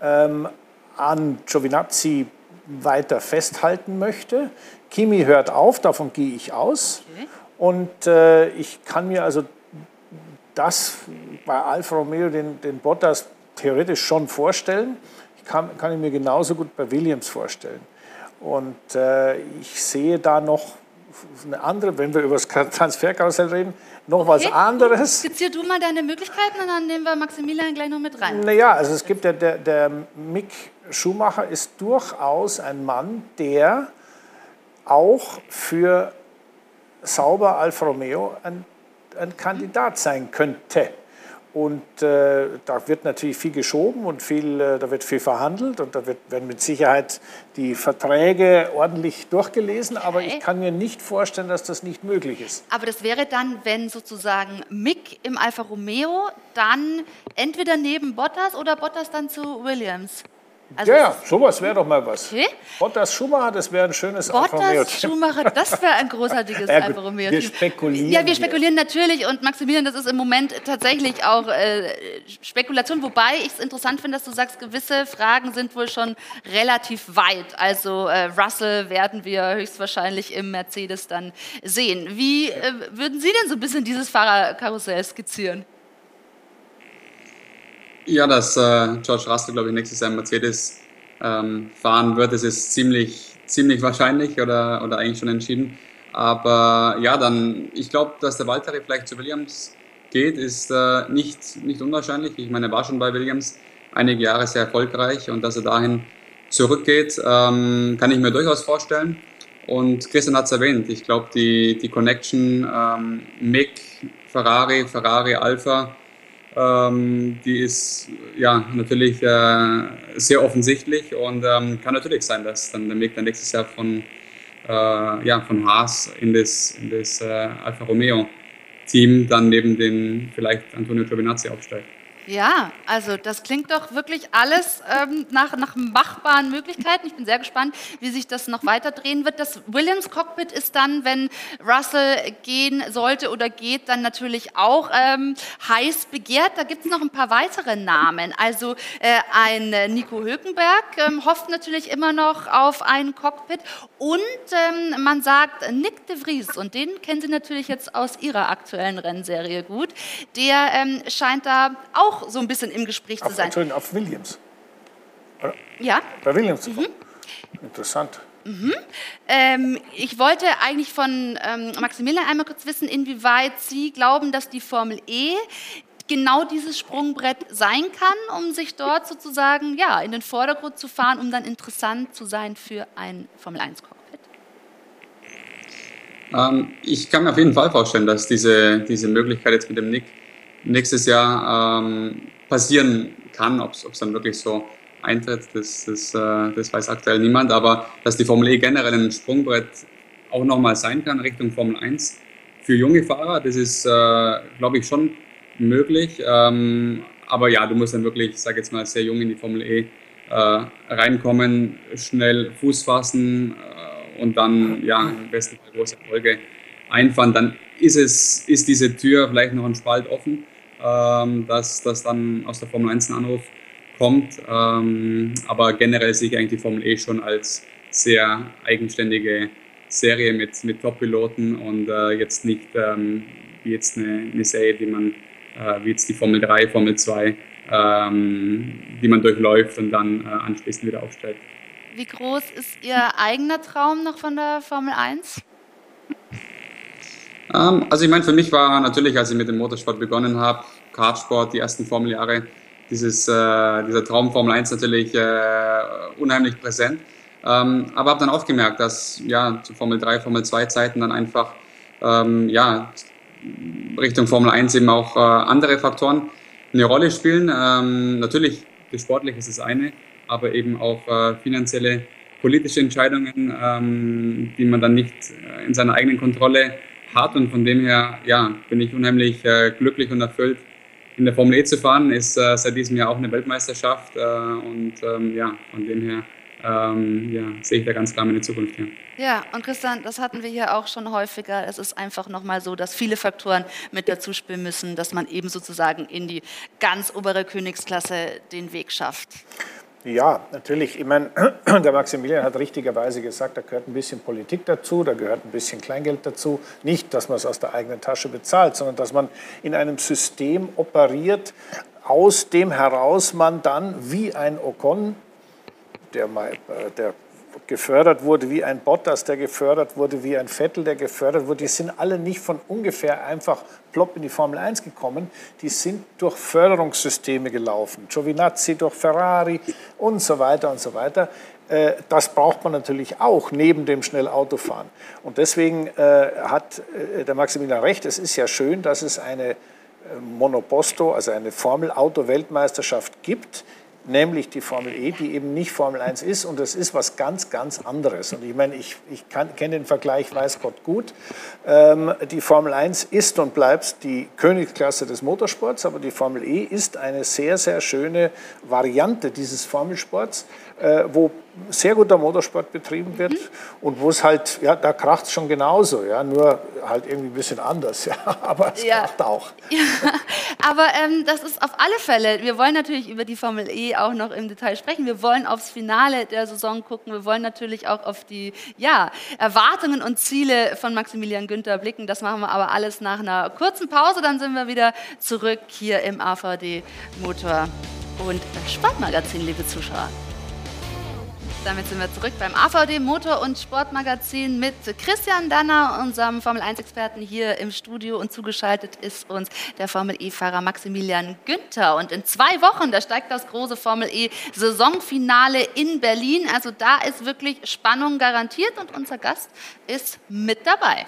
ähm, an Giovinazzi weiter festhalten möchte. Kimi hört auf, davon gehe ich aus. Okay. Und äh, ich kann mir also das bei Alfa Romeo, den, den Bottas, theoretisch schon vorstellen. Ich kann, kann ich mir genauso gut bei Williams vorstellen. Und äh, ich sehe da noch eine andere, wenn wir über das Transferkarussell reden, noch was okay. anderes. Skizzier du mal deine Möglichkeiten und dann nehmen wir Maximilian gleich noch mit rein. Naja, also es gibt ja, der, der Mick Schumacher ist durchaus ein Mann, der auch für Sauber Alfa Romeo ein, ein Kandidat sein könnte. Und äh, da wird natürlich viel geschoben und viel, äh, da wird viel verhandelt und da wird, werden mit Sicherheit die Verträge ordentlich durchgelesen. Okay. Aber ich kann mir nicht vorstellen, dass das nicht möglich ist. Aber das wäre dann, wenn sozusagen Mick im Alfa Romeo dann entweder neben Bottas oder Bottas dann zu Williams. Also ja, sowas wäre doch mal was. Okay. Bottas Schumacher, das wäre ein schönes Bottas Alfa Romeo. Schumacher, das wäre ein großartiges ja, Alfa Romeo. Wir spekulieren. Ja, wir spekulieren hier. natürlich und Maximilian, das ist im Moment tatsächlich auch äh, Spekulation, wobei ich es interessant finde, dass du sagst, gewisse Fragen sind wohl schon relativ weit. Also äh, Russell werden wir höchstwahrscheinlich im Mercedes dann sehen. Wie äh, würden Sie denn so ein bisschen dieses Fahrerkarussell skizzieren? Ja, dass äh, George Russell, glaube ich, nächstes Jahr Mercedes ähm, fahren wird, das ist ziemlich, ziemlich wahrscheinlich oder, oder eigentlich schon entschieden. Aber ja, dann, ich glaube, dass der Valtteri vielleicht zu Williams geht, ist äh, nicht, nicht unwahrscheinlich. Ich meine, er war schon bei Williams einige Jahre sehr erfolgreich und dass er dahin zurückgeht, ähm, kann ich mir durchaus vorstellen. Und Christian hat es erwähnt, ich glaube, die, die Connection ähm, Mick, Ferrari, Ferrari, Alpha, ähm, die ist ja natürlich äh, sehr offensichtlich und ähm, kann natürlich sein, dass dann der Weg dann nächstes Jahr von, äh, ja, von Haas in das, in das äh, Alfa Romeo Team dann neben den vielleicht Antonio Giovinazzi aufsteigt. Ja, also das klingt doch wirklich alles ähm, nach, nach machbaren Möglichkeiten. Ich bin sehr gespannt, wie sich das noch weiter drehen wird. Das Williams Cockpit ist dann, wenn Russell gehen sollte oder geht, dann natürlich auch ähm, heiß begehrt. Da gibt es noch ein paar weitere Namen. Also äh, ein Nico Hülkenberg ähm, hofft natürlich immer noch auf ein Cockpit und ähm, man sagt Nick de Vries und den kennen Sie natürlich jetzt aus Ihrer aktuellen Rennserie gut. Der ähm, scheint da auch auch so ein bisschen im Gespräch auf, zu sein. Entschuldigung, auf Williams. Oder? Ja. Bei Williams zu mhm. Interessant. Mhm. Ähm, ich wollte eigentlich von ähm, Maximilian einmal kurz wissen, inwieweit Sie glauben, dass die Formel E genau dieses Sprungbrett sein kann, um sich dort sozusagen ja, in den Vordergrund zu fahren, um dann interessant zu sein für ein Formel-1-Cockpit? Ähm, ich kann mir auf jeden Fall vorstellen, dass diese, diese Möglichkeit jetzt mit dem Nick nächstes Jahr ähm, passieren kann. Ob es dann wirklich so eintritt, das, das, äh, das weiß aktuell niemand. Aber dass die Formel E generell ein Sprungbrett auch nochmal sein kann Richtung Formel 1 für junge Fahrer, das ist, äh, glaube ich, schon möglich. Ähm, aber ja, du musst dann wirklich, ich sage jetzt mal, sehr jung in die Formel E äh, reinkommen, schnell Fuß fassen äh, und dann ja im besten Fall große Erfolge einfahren. Dann ist es, ist diese Tür vielleicht noch ein Spalt offen, ähm, dass, dass dann aus der Formel 1 ein Anruf kommt. Ähm, aber generell sehe ich eigentlich die Formel E schon als sehr eigenständige Serie mit, mit Top-Piloten und äh, jetzt nicht ähm, wie jetzt eine, eine Serie, die man äh, wie jetzt die Formel 3, Formel 2, ähm, die man durchläuft und dann äh, anschließend wieder aufstellt. Wie groß ist Ihr eigener Traum noch von der Formel 1? Ähm, also ich meine, für mich war natürlich, als ich mit dem Motorsport begonnen habe, Kartsport, die ersten Formeljahre, dieses, äh, dieser Traum Formel 1 natürlich äh, unheimlich präsent. Ähm, aber habe dann auch gemerkt, dass ja zu Formel 3, Formel 2 Zeiten dann einfach ähm, ja, Richtung Formel 1 eben auch äh, andere Faktoren eine Rolle spielen. Ähm, natürlich, Sportliche ist das eine, aber eben auch äh, finanzielle, politische Entscheidungen, ähm, die man dann nicht äh, in seiner eigenen Kontrolle hat. Und von dem her ja, bin ich unheimlich äh, glücklich und erfüllt, in der Formel E zu fahren. Ist äh, seit diesem Jahr auch eine Weltmeisterschaft. Äh, und ähm, ja, von dem her ähm, ja, sehe ich da ganz klar meine Zukunft. Ja. ja, und Christian, das hatten wir hier auch schon häufiger. Es ist einfach nochmal so, dass viele Faktoren mit dazu spielen müssen, dass man eben sozusagen in die ganz obere Königsklasse den Weg schafft. Ja, natürlich. Ich meine, der Maximilian hat richtigerweise gesagt, da gehört ein bisschen Politik dazu, da gehört ein bisschen Kleingeld dazu. Nicht, dass man es aus der eigenen Tasche bezahlt, sondern dass man in einem System operiert, aus dem heraus man dann wie ein Ocon der, äh, der gefördert wurde wie ein Bottas, der gefördert wurde wie ein Vettel, der gefördert wurde, die sind alle nicht von ungefähr einfach plopp in die Formel 1 gekommen, die sind durch Förderungssysteme gelaufen. Giovinazzi durch Ferrari und so weiter und so weiter. Äh, das braucht man natürlich auch neben dem Schnellautofahren. Und deswegen äh, hat der Maximilian recht, es ist ja schön, dass es eine Monoposto, also eine Formel-Auto-Weltmeisterschaft gibt, nämlich die Formel E, die eben nicht Formel 1 ist und das ist was ganz, ganz anderes. Und ich meine, ich, ich kenne den Vergleich, weiß Gott gut. Ähm, die Formel 1 ist und bleibt die Königsklasse des Motorsports, aber die Formel E ist eine sehr, sehr schöne Variante dieses Formelsports, äh, wo sehr guter Motorsport betrieben wird mhm. und wo es halt, ja, da kracht es schon genauso, ja, nur halt irgendwie ein bisschen anders, ja, aber es ja. kracht auch. Ja. Aber ähm, das ist auf alle Fälle, wir wollen natürlich über die Formel E auch noch im Detail sprechen, wir wollen aufs Finale der Saison gucken, wir wollen natürlich auch auf die ja, Erwartungen und Ziele von Maximilian Günther blicken, das machen wir aber alles nach einer kurzen Pause, dann sind wir wieder zurück hier im AVD Motor und Sportmagazin, liebe Zuschauer. Damit sind wir zurück beim AVD Motor- und Sportmagazin mit Christian Danner, unserem Formel-1-Experten hier im Studio. Und zugeschaltet ist uns der Formel-E-Fahrer Maximilian Günther. Und in zwei Wochen, da steigt das große Formel-E-Saisonfinale in Berlin. Also da ist wirklich Spannung garantiert und unser Gast ist mit dabei.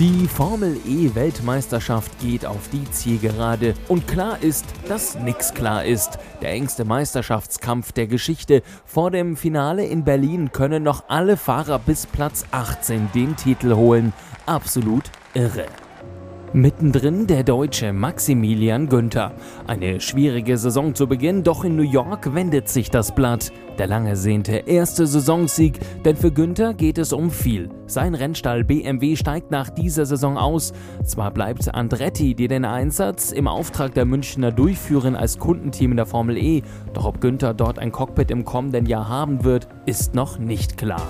Die Formel E Weltmeisterschaft geht auf die Zielgerade und klar ist, dass nichts klar ist. Der engste Meisterschaftskampf der Geschichte. Vor dem Finale in Berlin können noch alle Fahrer bis Platz 18 den Titel holen. Absolut irre. Mittendrin der Deutsche Maximilian Günther. Eine schwierige Saison zu Beginn, doch in New York wendet sich das Blatt. Der lange ersehnte erste Saisonsieg, denn für Günther geht es um viel. Sein Rennstall BMW steigt nach dieser Saison aus. Zwar bleibt Andretti, die den Einsatz im Auftrag der Münchner durchführen als Kundenteam in der Formel E, doch ob Günther dort ein Cockpit im kommenden Jahr haben wird, ist noch nicht klar.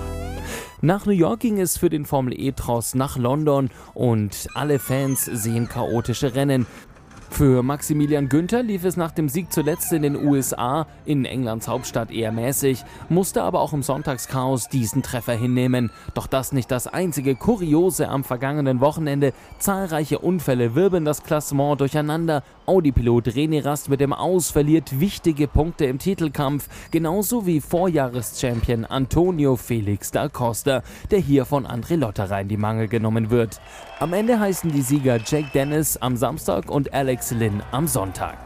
Nach New York ging es für den Formel E-Tross nach London und alle Fans sehen chaotische Rennen. Für Maximilian Günther lief es nach dem Sieg zuletzt in den USA, in Englands Hauptstadt eher mäßig, musste aber auch im Sonntagschaos diesen Treffer hinnehmen. Doch das nicht das einzige Kuriose am vergangenen Wochenende. Zahlreiche Unfälle wirbeln das Klassement durcheinander. Audi-Pilot René Rast mit dem Aus verliert wichtige Punkte im Titelkampf, genauso wie Vorjahreschampion Antonio Felix da Costa, der hier von André Lotterer in die Mangel genommen wird. Am Ende heißen die Sieger Jake Dennis am Samstag und Alex Lynn am Sonntag.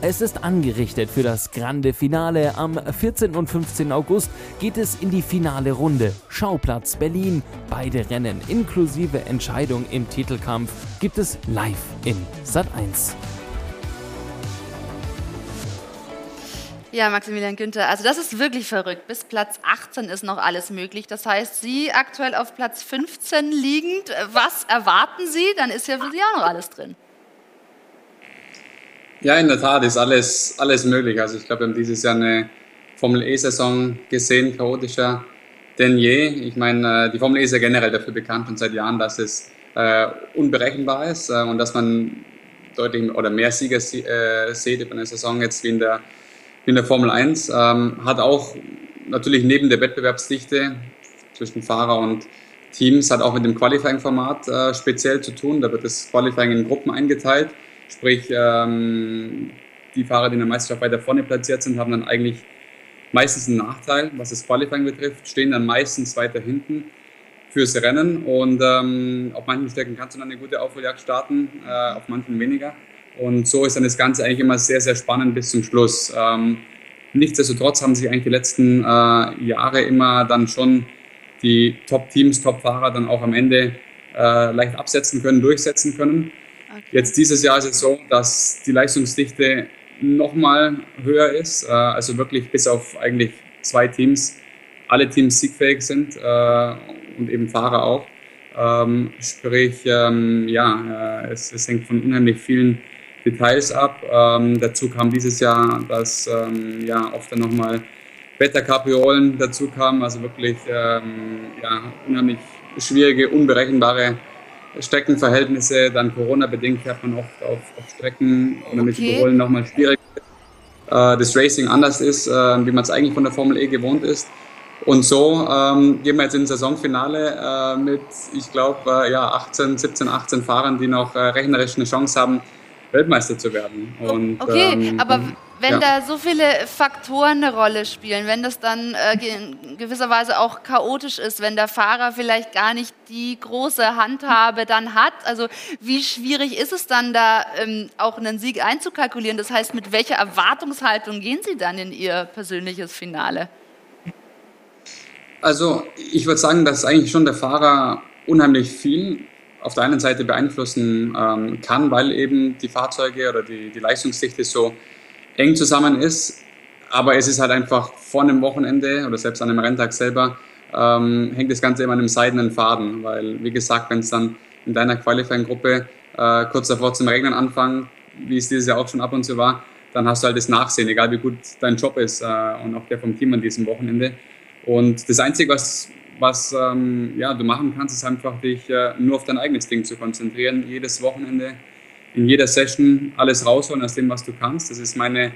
Es ist angerichtet für das Grande Finale. Am 14. und 15. August geht es in die finale Runde. Schauplatz Berlin. Beide Rennen inklusive Entscheidung im Titelkampf gibt es live in Sat 1. Ja, Maximilian Günther, also das ist wirklich verrückt. Bis Platz 18 ist noch alles möglich. Das heißt, Sie aktuell auf Platz 15 liegend. Was erwarten Sie? Dann ist ja für Sie auch noch alles drin. Ja, in der Tat ist alles, alles möglich. Also ich glaube, wir haben dieses Jahr eine Formel E-Saison gesehen, chaotischer denn je. Ich meine, äh, die Formel E ist ja generell dafür bekannt und seit Jahren, dass es äh, unberechenbar ist äh, und dass man deutlich oder mehr Sieger äh, sieht über eine Saison jetzt wie in der in der Formel 1. Ähm, hat auch natürlich neben der Wettbewerbsdichte zwischen Fahrer und Teams, hat auch mit dem Qualifying-Format äh, speziell zu tun. Da wird das Qualifying in Gruppen eingeteilt. Sprich, ähm, die Fahrer, die in der Meisterschaft weiter vorne platziert sind, haben dann eigentlich meistens einen Nachteil, was das Qualifying betrifft, stehen dann meistens weiter hinten fürs Rennen. Und ähm, auf manchen Strecken kannst du dann eine gute Aufholjagd starten, äh, auf manchen weniger. Und so ist dann das Ganze eigentlich immer sehr, sehr spannend bis zum Schluss. Ähm, nichtsdestotrotz haben sich eigentlich die letzten äh, Jahre immer dann schon die Top-Teams, Top-Fahrer dann auch am Ende äh, leicht absetzen können, durchsetzen können. Jetzt dieses Jahr ist es so, dass die Leistungsdichte nochmal höher ist, äh, also wirklich bis auf eigentlich zwei Teams, alle Teams siegfähig sind äh, und eben Fahrer auch. Ähm, sprich, ähm, ja, äh, es, es hängt von unheimlich vielen Details ab. Ähm, dazu kam dieses Jahr, dass ja, oft dann nochmal Wetterkapriolen dazu kamen, also wirklich ja, unheimlich schwierige, unberechenbare Streckenverhältnisse. Dann Corona-bedingt fährt man oft auf, auf Strecken oder mit okay. Überholen nochmal schwierig. Äh, das Racing anders ist, äh, wie man es eigentlich von der Formel E gewohnt ist. Und so ähm, gehen wir jetzt ins Saisonfinale äh, mit, ich glaube, äh, ja, 18, 17, 18 Fahrern, die noch äh, rechnerisch eine Chance haben, Weltmeister zu werden. Und, okay, ähm, aber wenn ja. da so viele Faktoren eine Rolle spielen, wenn das dann äh, in gewisser Weise auch chaotisch ist, wenn der Fahrer vielleicht gar nicht die große Handhabe dann hat, also wie schwierig ist es dann da ähm, auch einen Sieg einzukalkulieren? Das heißt, mit welcher Erwartungshaltung gehen Sie dann in Ihr persönliches Finale? Also ich würde sagen, dass eigentlich schon der Fahrer unheimlich viel auf der einen Seite beeinflussen ähm, kann, weil eben die Fahrzeuge oder die, die Leistungsdichte so eng zusammen ist. Aber es ist halt einfach vor einem Wochenende oder selbst an einem Renntag selber ähm, hängt das Ganze immer an einem seidenen Faden, weil wie gesagt, wenn es dann in deiner Qualifying-Gruppe äh, kurz davor zum Regnen anfangen, wie es dieses Jahr auch schon ab und zu war, dann hast du halt das Nachsehen, egal wie gut dein Job ist äh, und auch der vom Team an diesem Wochenende. Und das Einzige, was was ähm, ja, du machen kannst, ist einfach dich äh, nur auf dein eigenes Ding zu konzentrieren. Jedes Wochenende, in jeder Session alles rausholen aus dem, was du kannst. Das ist meine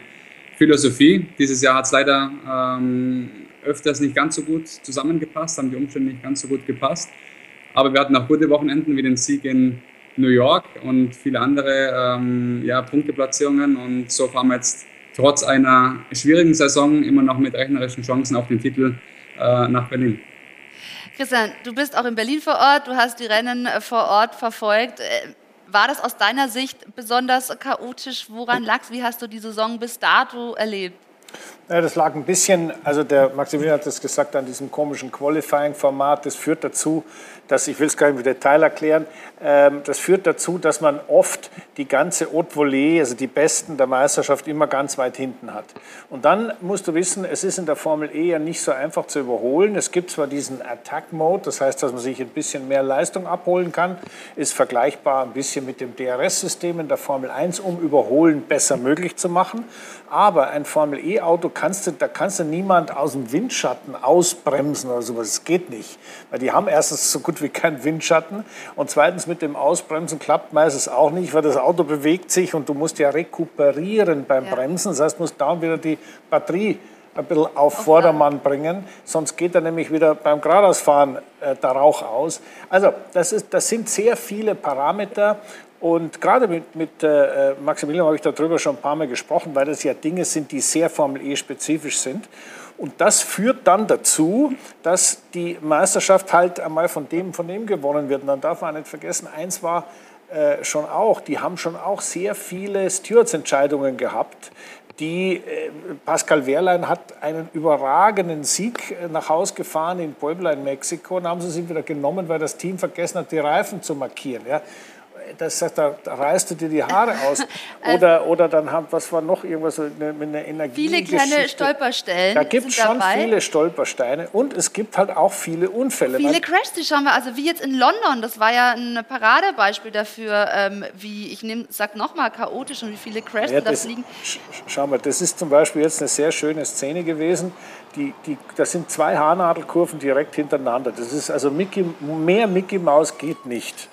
Philosophie. Dieses Jahr hat es leider ähm, öfters nicht ganz so gut zusammengepasst, haben die Umstände nicht ganz so gut gepasst. Aber wir hatten auch gute Wochenenden wie den Sieg in New York und viele andere ähm, ja, Punkteplatzierungen. Und so fahren wir jetzt trotz einer schwierigen Saison immer noch mit rechnerischen Chancen auf den Titel äh, nach Berlin. Christian, du bist auch in Berlin vor Ort, du hast die Rennen äh, vor Ort verfolgt. Äh, war das aus deiner Sicht besonders chaotisch? Woran lag es? Wie hast du die Saison bis dato erlebt? Ja, das lag ein bisschen, also der Maximilian hat es gesagt, an diesem komischen Qualifying-Format. Das führt dazu, dass, ich will es gar nicht im Detail erklären, ähm, das führt dazu, dass man oft die ganze Haute Volée, also die Besten der Meisterschaft, immer ganz weit hinten hat. Und dann musst du wissen, es ist in der Formel E ja nicht so einfach zu überholen. Es gibt zwar diesen Attack-Mode, das heißt, dass man sich ein bisschen mehr Leistung abholen kann, ist vergleichbar ein bisschen mit dem DRS-System in der Formel 1, um Überholen besser möglich zu machen. Aber ein Formel E-Auto kannst du, da kannst du niemand aus dem Windschatten ausbremsen oder sowas. Das geht nicht. Weil die haben erstens so gut wie keinen Windschatten und zweitens mit dem Ausbremsen klappt meistens auch nicht, weil das Auto bewegt sich und du musst ja rekuperieren beim ja. Bremsen. Das heißt, du musst da wieder die Batterie ein bisschen auf Vordermann bringen, sonst geht er nämlich wieder beim Geradeausfahren äh, der Rauch aus. Also das, ist, das sind sehr viele Parameter und gerade mit, mit äh, Maximilian habe ich darüber schon ein paar Mal gesprochen, weil das ja Dinge sind, die sehr Formel E-spezifisch sind. Und das führt dann dazu, dass die Meisterschaft halt einmal von dem, von dem gewonnen wird. Und dann darf man nicht vergessen, eins war äh, schon auch, die haben schon auch sehr viele Stewards-Entscheidungen gehabt, die äh, Pascal Wehrlein hat einen überragenden Sieg äh, nach Hause gefahren in Puebla in Mexiko und haben sie ihn wieder genommen, weil das Team vergessen hat, die Reifen zu markieren. Ja das, da, da reißt du dir die Haare aus. Oder, oder dann haben, was war noch irgendwas mit einer Energie. Viele kleine Stolperstellen. Da gibt es schon dabei. viele Stolpersteine und es gibt halt auch viele Unfälle. Viele Crashs, die schauen wir, also wie jetzt in London, das war ja ein Paradebeispiel dafür, ähm, wie, ich nehm, sag nochmal, chaotisch und wie viele Crashs ja, das, fliegen. Schau mal, das ist zum Beispiel jetzt eine sehr schöne Szene gewesen. Die, die, das sind zwei Haarnadelkurven direkt hintereinander. Das ist also Mickey, mehr Mickey Maus geht nicht.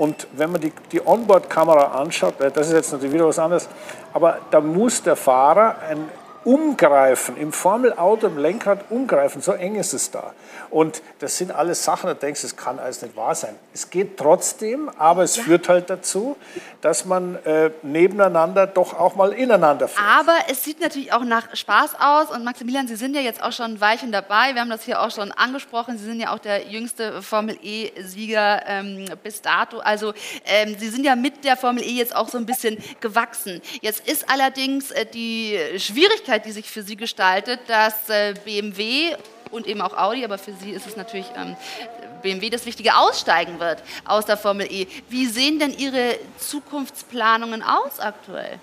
Und wenn man die, die Onboard-Kamera anschaut, äh, das ist jetzt natürlich wieder was anderes, aber da muss der Fahrer ein Umgreifen, im Formelauto, im Lenkrad umgreifen, so eng ist es da. Und das sind alles Sachen, da denkst du, das kann alles nicht wahr sein. Es geht trotzdem, aber es ja. führt halt dazu, dass man äh, nebeneinander doch auch mal ineinander fährt. Aber es sieht natürlich auch nach Spaß aus und Maximilian, Sie sind ja jetzt auch schon ein Weilchen dabei, wir haben das hier auch schon angesprochen, Sie sind ja auch der jüngste Formel-E-Sieger ähm, bis dato, also ähm, Sie sind ja mit der Formel E jetzt auch so ein bisschen gewachsen. Jetzt ist allerdings äh, die Schwierigkeit, die sich für Sie gestaltet, dass äh, BMW und eben auch Audi, aber für Sie ist es natürlich ähm, BMW das Wichtige, aussteigen wird aus der Formel E. Wie sehen denn Ihre Zukunftsplanungen aus aktuell?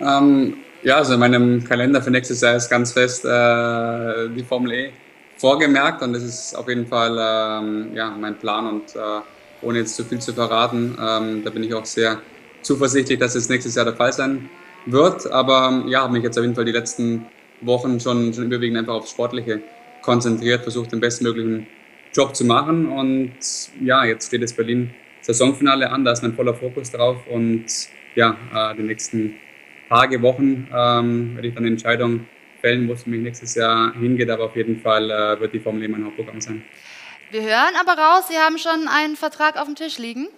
Ähm, ja, also in meinem Kalender für nächstes Jahr ist ganz fest äh, die Formel E vorgemerkt und das ist auf jeden Fall ähm, ja, mein Plan und äh, ohne jetzt zu viel zu verraten, ähm, da bin ich auch sehr zuversichtlich, dass es nächstes Jahr der Fall sein wird. Aber ja, habe mich jetzt auf jeden Fall die letzten Wochen schon, schon überwiegend einfach aufs Sportliche konzentriert, versucht den bestmöglichen Job zu machen. Und ja, jetzt steht das Berlin Saisonfinale an, da ist mein voller Fokus drauf. Und ja, äh, die nächsten Tage, Wochen ähm, werde ich dann eine Entscheidung fällen, wo es für mich nächstes Jahr hingeht. Aber auf jeden Fall äh, wird die Formel E mein Hauptprogramm sein. Wir hören aber raus, Sie haben schon einen Vertrag auf dem Tisch liegen.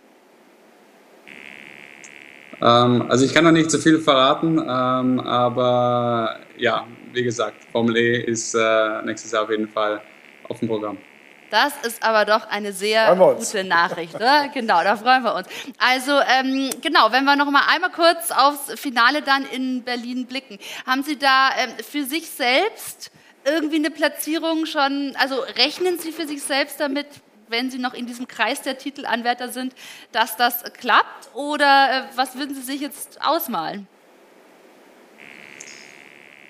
Ähm, also ich kann noch nicht zu viel verraten, ähm, aber ja, wie gesagt, Formel E ist äh, nächstes Jahr auf jeden Fall auf dem Programm. Das ist aber doch eine sehr gute Nachricht, oder? Genau, da freuen wir uns. Also ähm, genau, wenn wir noch mal einmal kurz aufs Finale dann in Berlin blicken, haben Sie da ähm, für sich selbst irgendwie eine Platzierung schon? Also rechnen Sie für sich selbst damit? wenn Sie noch in diesem Kreis der Titelanwärter sind, dass das klappt? Oder äh, was würden Sie sich jetzt ausmalen?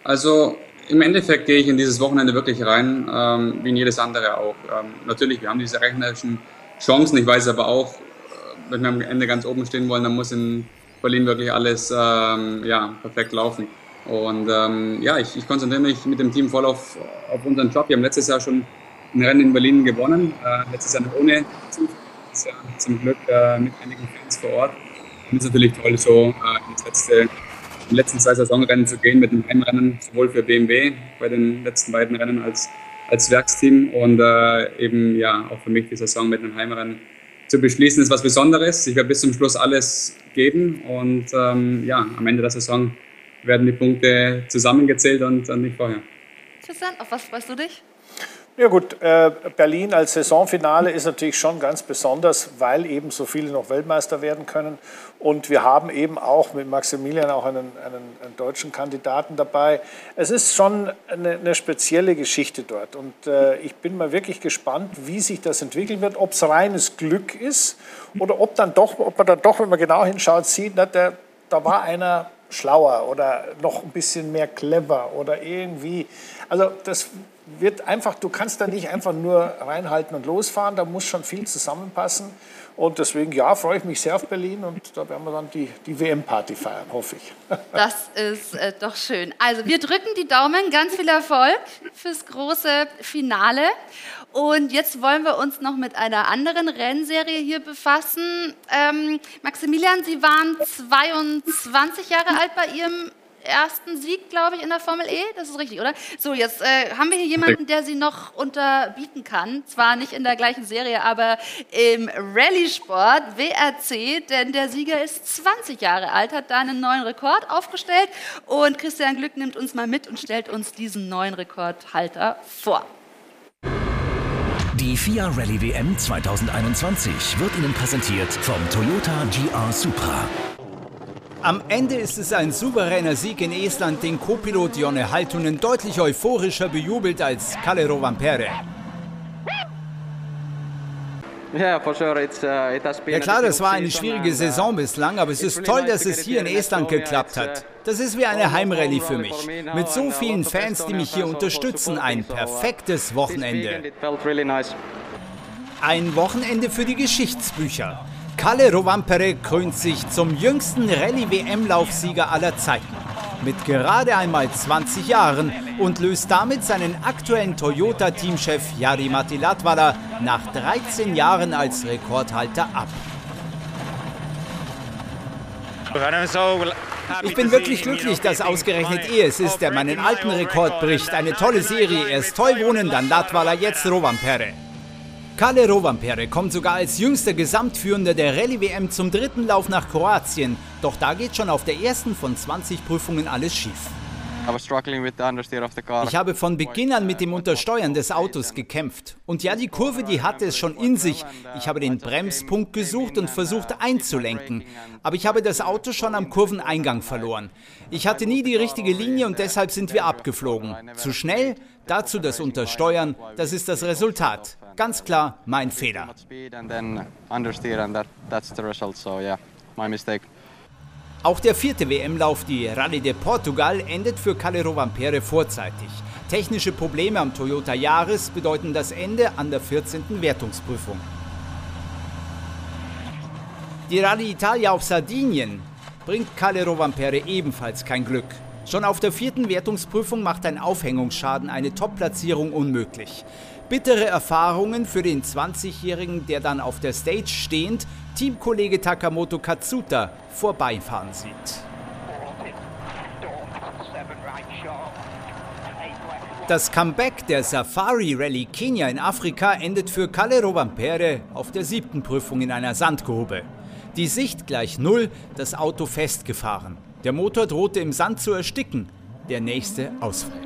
Also im Endeffekt gehe ich in dieses Wochenende wirklich rein, ähm, wie in jedes andere auch. Ähm, natürlich, wir haben diese rechnerischen Chancen. Ich weiß aber auch, äh, wenn wir am Ende ganz oben stehen wollen, dann muss in Berlin wirklich alles ähm, ja, perfekt laufen. Und ähm, ja, ich, ich, konzentriere mich mit dem Team voll auf, auf unseren Job. Wir haben letztes Jahr schon ein Rennen in Berlin gewonnen. Äh, letztes Jahr noch ohne Jahr zum Glück äh, mit einigen Fans vor Ort. Und es ist natürlich toll, so äh, ins letzte, die letzten zwei Saisonrennen zu gehen mit einem Heimrennen, sowohl für BMW bei den letzten beiden Rennen als, als Werksteam und äh, eben ja auch für mich die Saison mit einem Heimrennen zu beschließen, ist was Besonderes. Ich werde bis zum Schluss alles geben und ähm, ja, am Ende der Saison werden die Punkte zusammengezählt und, und nicht vorher. Tristan, auf was freust du dich? Ja gut, äh, Berlin als Saisonfinale ist natürlich schon ganz besonders, weil eben so viele noch Weltmeister werden können. Und wir haben eben auch mit Maximilian auch einen, einen, einen deutschen Kandidaten dabei. Es ist schon eine, eine spezielle Geschichte dort. Und äh, ich bin mal wirklich gespannt, wie sich das entwickeln wird, ob es reines Glück ist oder ob, dann doch, ob man dann doch, wenn man genau hinschaut, sieht, na, der, da war einer schlauer oder noch ein bisschen mehr clever oder irgendwie. Also das wird einfach, du kannst da nicht einfach nur reinhalten und losfahren, da muss schon viel zusammenpassen. Und deswegen, ja, freue ich mich sehr auf Berlin und da werden wir dann die, die WM-Party feiern, hoffe ich. Das ist äh, doch schön. Also, wir drücken die Daumen, ganz viel Erfolg fürs große Finale. Und jetzt wollen wir uns noch mit einer anderen Rennserie hier befassen. Ähm, Maximilian, Sie waren 22 Jahre alt bei Ihrem ersten Sieg, glaube ich, in der Formel E. Das ist richtig, oder? So, jetzt äh, haben wir hier jemanden, der Sie noch unterbieten kann. Zwar nicht in der gleichen Serie, aber im Rallye-Sport, WRC, denn der Sieger ist 20 Jahre alt, hat da einen neuen Rekord aufgestellt. Und Christian Glück nimmt uns mal mit und stellt uns diesen neuen Rekordhalter vor. Die FIA Rallye WM 2021 wird Ihnen präsentiert vom Toyota GR Supra. Am Ende ist es ein souveräner Sieg in Estland, den Co-Pilot Jonne Haltunen deutlich euphorischer bejubelt als Kalle Rovanperä. Uh, ja klar, das war eine schwierige uh, Saison bislang, aber es ist toll, dass es hier in Estland geklappt hat. Uh, das ist wie eine Heimrallye für mich. Mit so vielen Fans, die mich hier unterstützen, ein perfektes Wochenende. Ein Wochenende für die Geschichtsbücher. Kalle Rovanperä krönt sich zum jüngsten Rallye-WM-Laufsieger aller Zeiten mit gerade einmal 20 Jahren und löst damit seinen aktuellen Toyota-Teamchef Jari Matti Latvala nach 13 Jahren als Rekordhalter ab. Ich bin wirklich glücklich, dass ausgerechnet er es ist, der meinen alten Rekord bricht. Eine tolle Serie. Erst Toivonen, dann Latvala, jetzt Rovanperä. Kalle Rovanperä kommt sogar als jüngster Gesamtführender der Rallye-WM zum dritten Lauf nach Kroatien. Doch da geht schon auf der ersten von 20 Prüfungen alles schief. Ich habe von Beginn an mit dem Untersteuern des Autos gekämpft. Und ja, die Kurve, die hatte es schon in sich. Ich habe den Bremspunkt gesucht und versucht einzulenken. Aber ich habe das Auto schon am Kurveneingang verloren. Ich hatte nie die richtige Linie und deshalb sind wir abgeflogen. Zu schnell, dazu das Untersteuern, das ist das Resultat. Ganz klar mein Fehler. Auch der vierte WM-Lauf, die Rallye de Portugal, endet für Kalle Rovanperä vorzeitig. Technische Probleme am Toyota Yaris bedeuten das Ende an der 14. Wertungsprüfung. Die Rallye Italia auf Sardinien bringt Kalle Rovanperä ebenfalls kein Glück. Schon auf der vierten Wertungsprüfung macht ein Aufhängungsschaden eine Top-Platzierung unmöglich. Bittere Erfahrungen für den 20-Jährigen, der dann auf der Stage stehend Teamkollege Takamoto Katsuta vorbeifahren sieht. Das Comeback der Safari Rally Kenia in Afrika endet für Kalle Rovanperä auf der siebten Prüfung in einer Sandgrube. Die Sicht gleich null, das Auto festgefahren. Der Motor drohte im Sand zu ersticken. Der nächste Ausfall.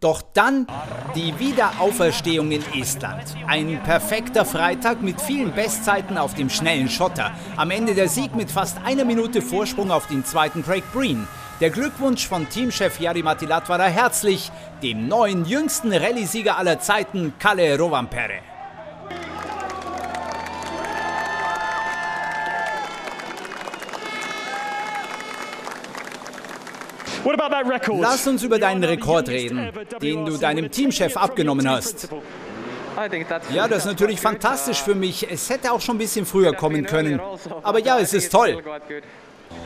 Doch dann die Wiederauferstehung in Estland. Ein perfekter Freitag mit vielen Bestzeiten auf dem schnellen Schotter. Am Ende der Sieg mit fast einer Minute Vorsprung auf den zweiten Craig Breen. Der Glückwunsch von Teamchef Jari Matilat war herzlich, dem neuen jüngsten Rallye-Sieger aller Zeiten, Kalle Rovanperä. Lass uns über deinen Rekord reden, den du deinem Teamchef abgenommen hast. Ja, das ist natürlich fantastisch für mich. Es hätte auch schon ein bisschen früher kommen können. Aber ja, es ist toll.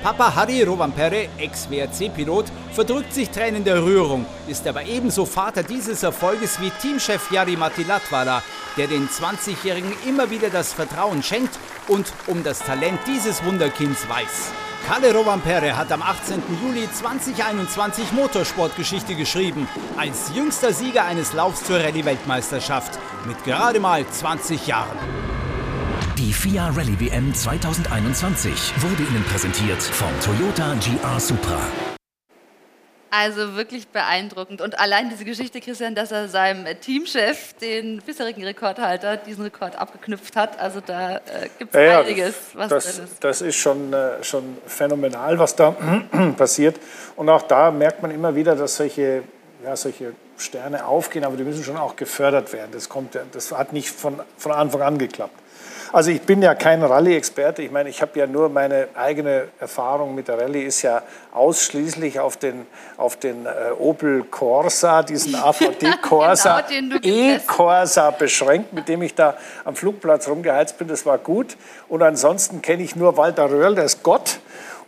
Papa Harry Rovanperä, Ex-WRC-Pilot, verdrückt sich Tränen der Rührung, ist aber ebenso Vater dieses Erfolges wie Teamchef Jari Matti Latvala, der den 20-Jährigen immer wieder das Vertrauen schenkt und um das Talent dieses Wunderkinds weiß. Kalle Rovanperä hat am 18. Juli 2021 Motorsportgeschichte geschrieben, als jüngster Sieger eines Laufs zur Rallye-Weltmeisterschaft mit gerade mal 20 Jahren. Die FIA Rallye WM 2021 wurde Ihnen präsentiert vom Toyota GR Supra. Also wirklich beeindruckend. Und allein diese Geschichte, Christian, dass er seinem Teamchef, den bisherigen Rekordhalter, diesen Rekord abgeknüpft hat. Also da äh, gibt es ja, einiges, was das, drin ist. Das ist schon, äh, schon phänomenal, was da passiert. Und auch da merkt man immer wieder, dass solche, ja, solche Sterne aufgehen, aber die müssen schon auch gefördert werden. Das, kommt, das hat nicht von, von Anfang an geklappt. Also ich bin ja kein Rallye-Experte. Ich meine, ich habe ja nur meine eigene Erfahrung mit der Rallye ist ja ausschließlich auf den, auf den äh, Opel Corsa, diesen AVD Corsa, genau, E-Corsa beschränkt, mit dem ich da am Flugplatz rumgeheizt bin. Das war gut. Und ansonsten kenne ich nur Walter Röhrl, der ist Gott.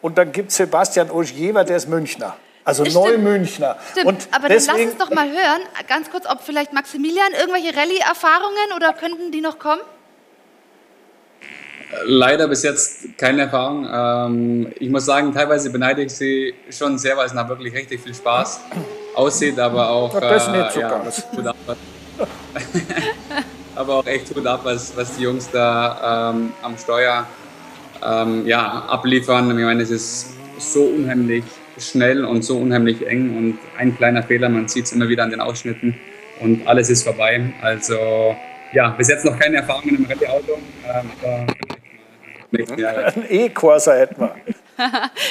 Und dann gibt es Sebastian Ogier, der ist Münchner. Also Neumünchner. Und aber deswegen, dann lass uns doch mal hören, ganz kurz, ob vielleicht Maximilian irgendwelche Rallye-Erfahrungen oder könnten die noch kommen? Leider bis jetzt keine Erfahrung. Ähm, ich muss sagen, teilweise beneide ich sie schon sehr, weil es nach wirklich richtig viel Spaß aussieht, aber auch. Das ist nicht so ja, aber auch echt gut ab, was, was die Jungs da ähm, am Steuer ähm, ja, abliefern. Ich meine, es ist so unheimlich schnell und so unheimlich eng und ein kleiner Fehler, man sieht es immer wieder an den Ausschnitten und alles ist vorbei. Also ja, bis jetzt noch keine Erfahrungen im Rallye-Auto, ähm, aber Ein E-Corsa hätten wir.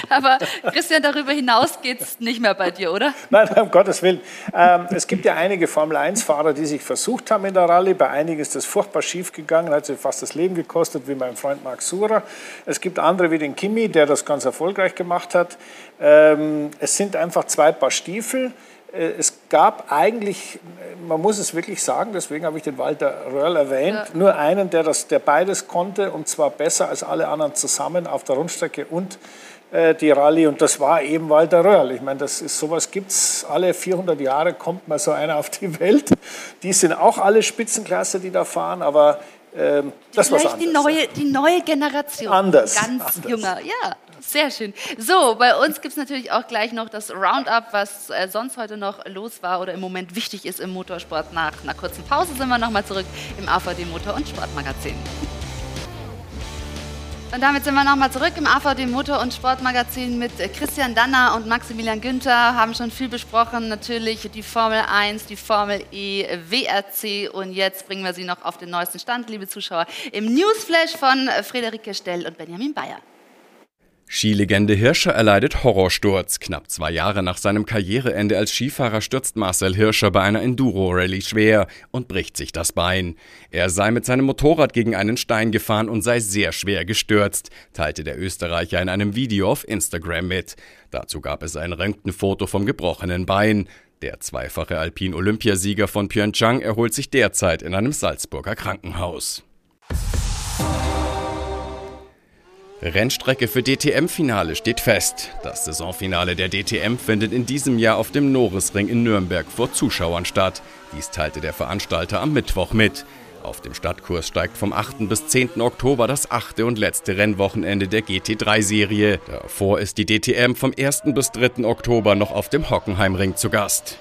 Aber Christian, darüber hinaus geht es nicht mehr bei dir, oder? Nein, um Gottes Willen. Ähm, es gibt ja einige Formel-1-Fahrer, die sich versucht haben in der Rallye. Bei einigen ist das furchtbar schief gegangen, hat sie fast das Leben gekostet, wie mein Freund Marc Surer. Es gibt andere wie den Kimi, der das ganz erfolgreich gemacht hat. Ähm, es sind einfach zwei Paar Stiefel. Äh, es gab eigentlich, man muss es wirklich sagen, deswegen habe ich den Walter Röhrl erwähnt, ja. nur einen, der, das, der beides konnte und zwar besser als alle anderen zusammen auf der Rundstrecke und äh, die Rallye und das war eben Walter Röhrl. Ich meine, das ist, sowas gibt es alle 400 Jahre, kommt mal so einer auf die Welt. Die sind auch alle Spitzenklasse, die da fahren, aber ähm, das war anders. Die neue, die neue Generation. Anders. Ganz anders. junger, ja. Sehr schön. So, bei uns gibt es natürlich auch gleich noch das Roundup, was äh, sonst heute noch los war oder im Moment wichtig ist im Motorsport. Nach einer kurzen Pause sind wir nochmal zurück im AVD Motor- und Sportmagazin. Und damit sind wir nochmal zurück im AVD Motor- und Sportmagazin mit Christian Danner und Maximilian Günther. Haben schon viel besprochen, natürlich die Formel 1, die Formel E, WRC und jetzt bringen wir Sie noch auf den neuesten Stand, liebe Zuschauer, im Newsflash von Friederike Stell und Benjamin Bayer. Skilegende Hirscher erleidet Horrorsturz. Knapp zwei Jahre nach seinem Karriereende als Skifahrer stürzt Marcel Hirscher bei einer Enduro-Rallye schwer und bricht sich das Bein. Er sei mit seinem Motorrad gegen einen Stein gefahren und sei sehr schwer gestürzt, teilte der Österreicher in einem Video auf Instagram mit. Dazu gab es ein Röntgenfoto vom gebrochenen Bein. Der zweifache Alpin-Olympiasieger von Pyeongchang erholt sich derzeit in einem Salzburger Krankenhaus. Rennstrecke für DTM-Finale steht fest. Das Saisonfinale der DTM findet in diesem Jahr auf dem Norrisring in Nürnberg vor Zuschauern statt. Dies teilte der Veranstalter am Mittwoch mit. Auf dem Stadtkurs steigt vom 8. bis 10. Oktober das achte und letzte Rennwochenende der GT3-Serie. Davor ist die DTM vom 1. bis 3. Oktober noch auf dem Hockenheimring zu Gast.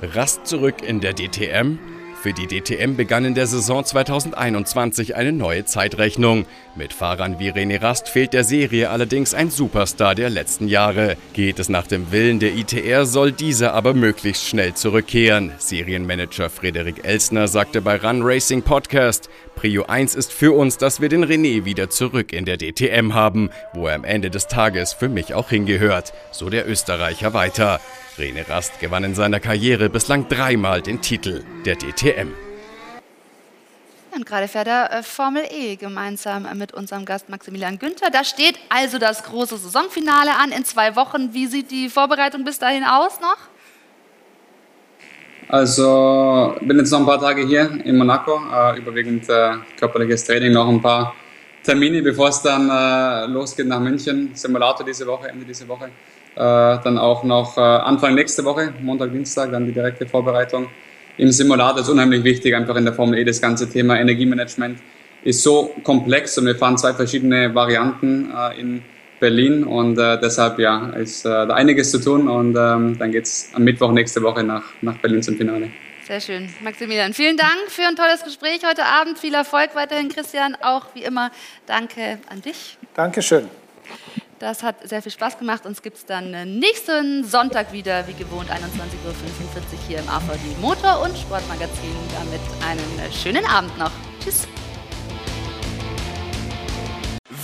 Rast zurück in der DTM. Für die DTM begann in der Saison 2021 eine neue Zeitrechnung. Mit Fahrern wie René Rast fehlt der Serie allerdings ein Superstar der letzten Jahre. Geht es nach dem Willen der ITR, soll dieser aber möglichst schnell zurückkehren. Serienmanager Frederik Elsner sagte bei Run Racing Podcast, Prio 1 ist für uns, dass wir den René wieder zurück in der DTM haben, wo er am Ende des Tages für mich auch hingehört, so der Österreicher weiter. Rene Rast gewann in seiner Karriere bislang dreimal den Titel der DTM. Und gerade fährt er äh, Formel E gemeinsam mit unserem Gast Maximilian Günther. Da steht also das große Saisonfinale an in zwei Wochen. Wie sieht die Vorbereitung bis dahin aus noch? Also bin jetzt noch ein paar Tage hier in Monaco, äh, überwiegend äh, körperliches Training, noch ein paar Termine, bevor es dann losgeht nach München. Simulator diese Woche, Ende diese Woche. Dann auch noch Anfang nächste Woche, Montag, Dienstag, dann die direkte Vorbereitung im Simulator. Ist unheimlich wichtig, einfach in der Formel E. Das ganze Thema Energiemanagement ist so komplex und wir fahren zwei verschiedene Varianten äh, in Berlin und äh, deshalb ja, ist äh, da einiges zu tun und ähm, dann geht es am Mittwoch nächste Woche nach, nach Berlin zum Finale. Sehr schön. Maximilian, vielen Dank für ein tolles Gespräch heute Abend. Viel Erfolg weiterhin, Christian. Auch wie immer, danke an dich. Dankeschön. Das hat sehr viel Spaß gemacht. Uns gibt es dann nächsten Sonntag wieder, wie gewohnt, 21.45 Uhr hier im AVD Motor- und Sportmagazin. Damit einen schönen Abend noch. Tschüss.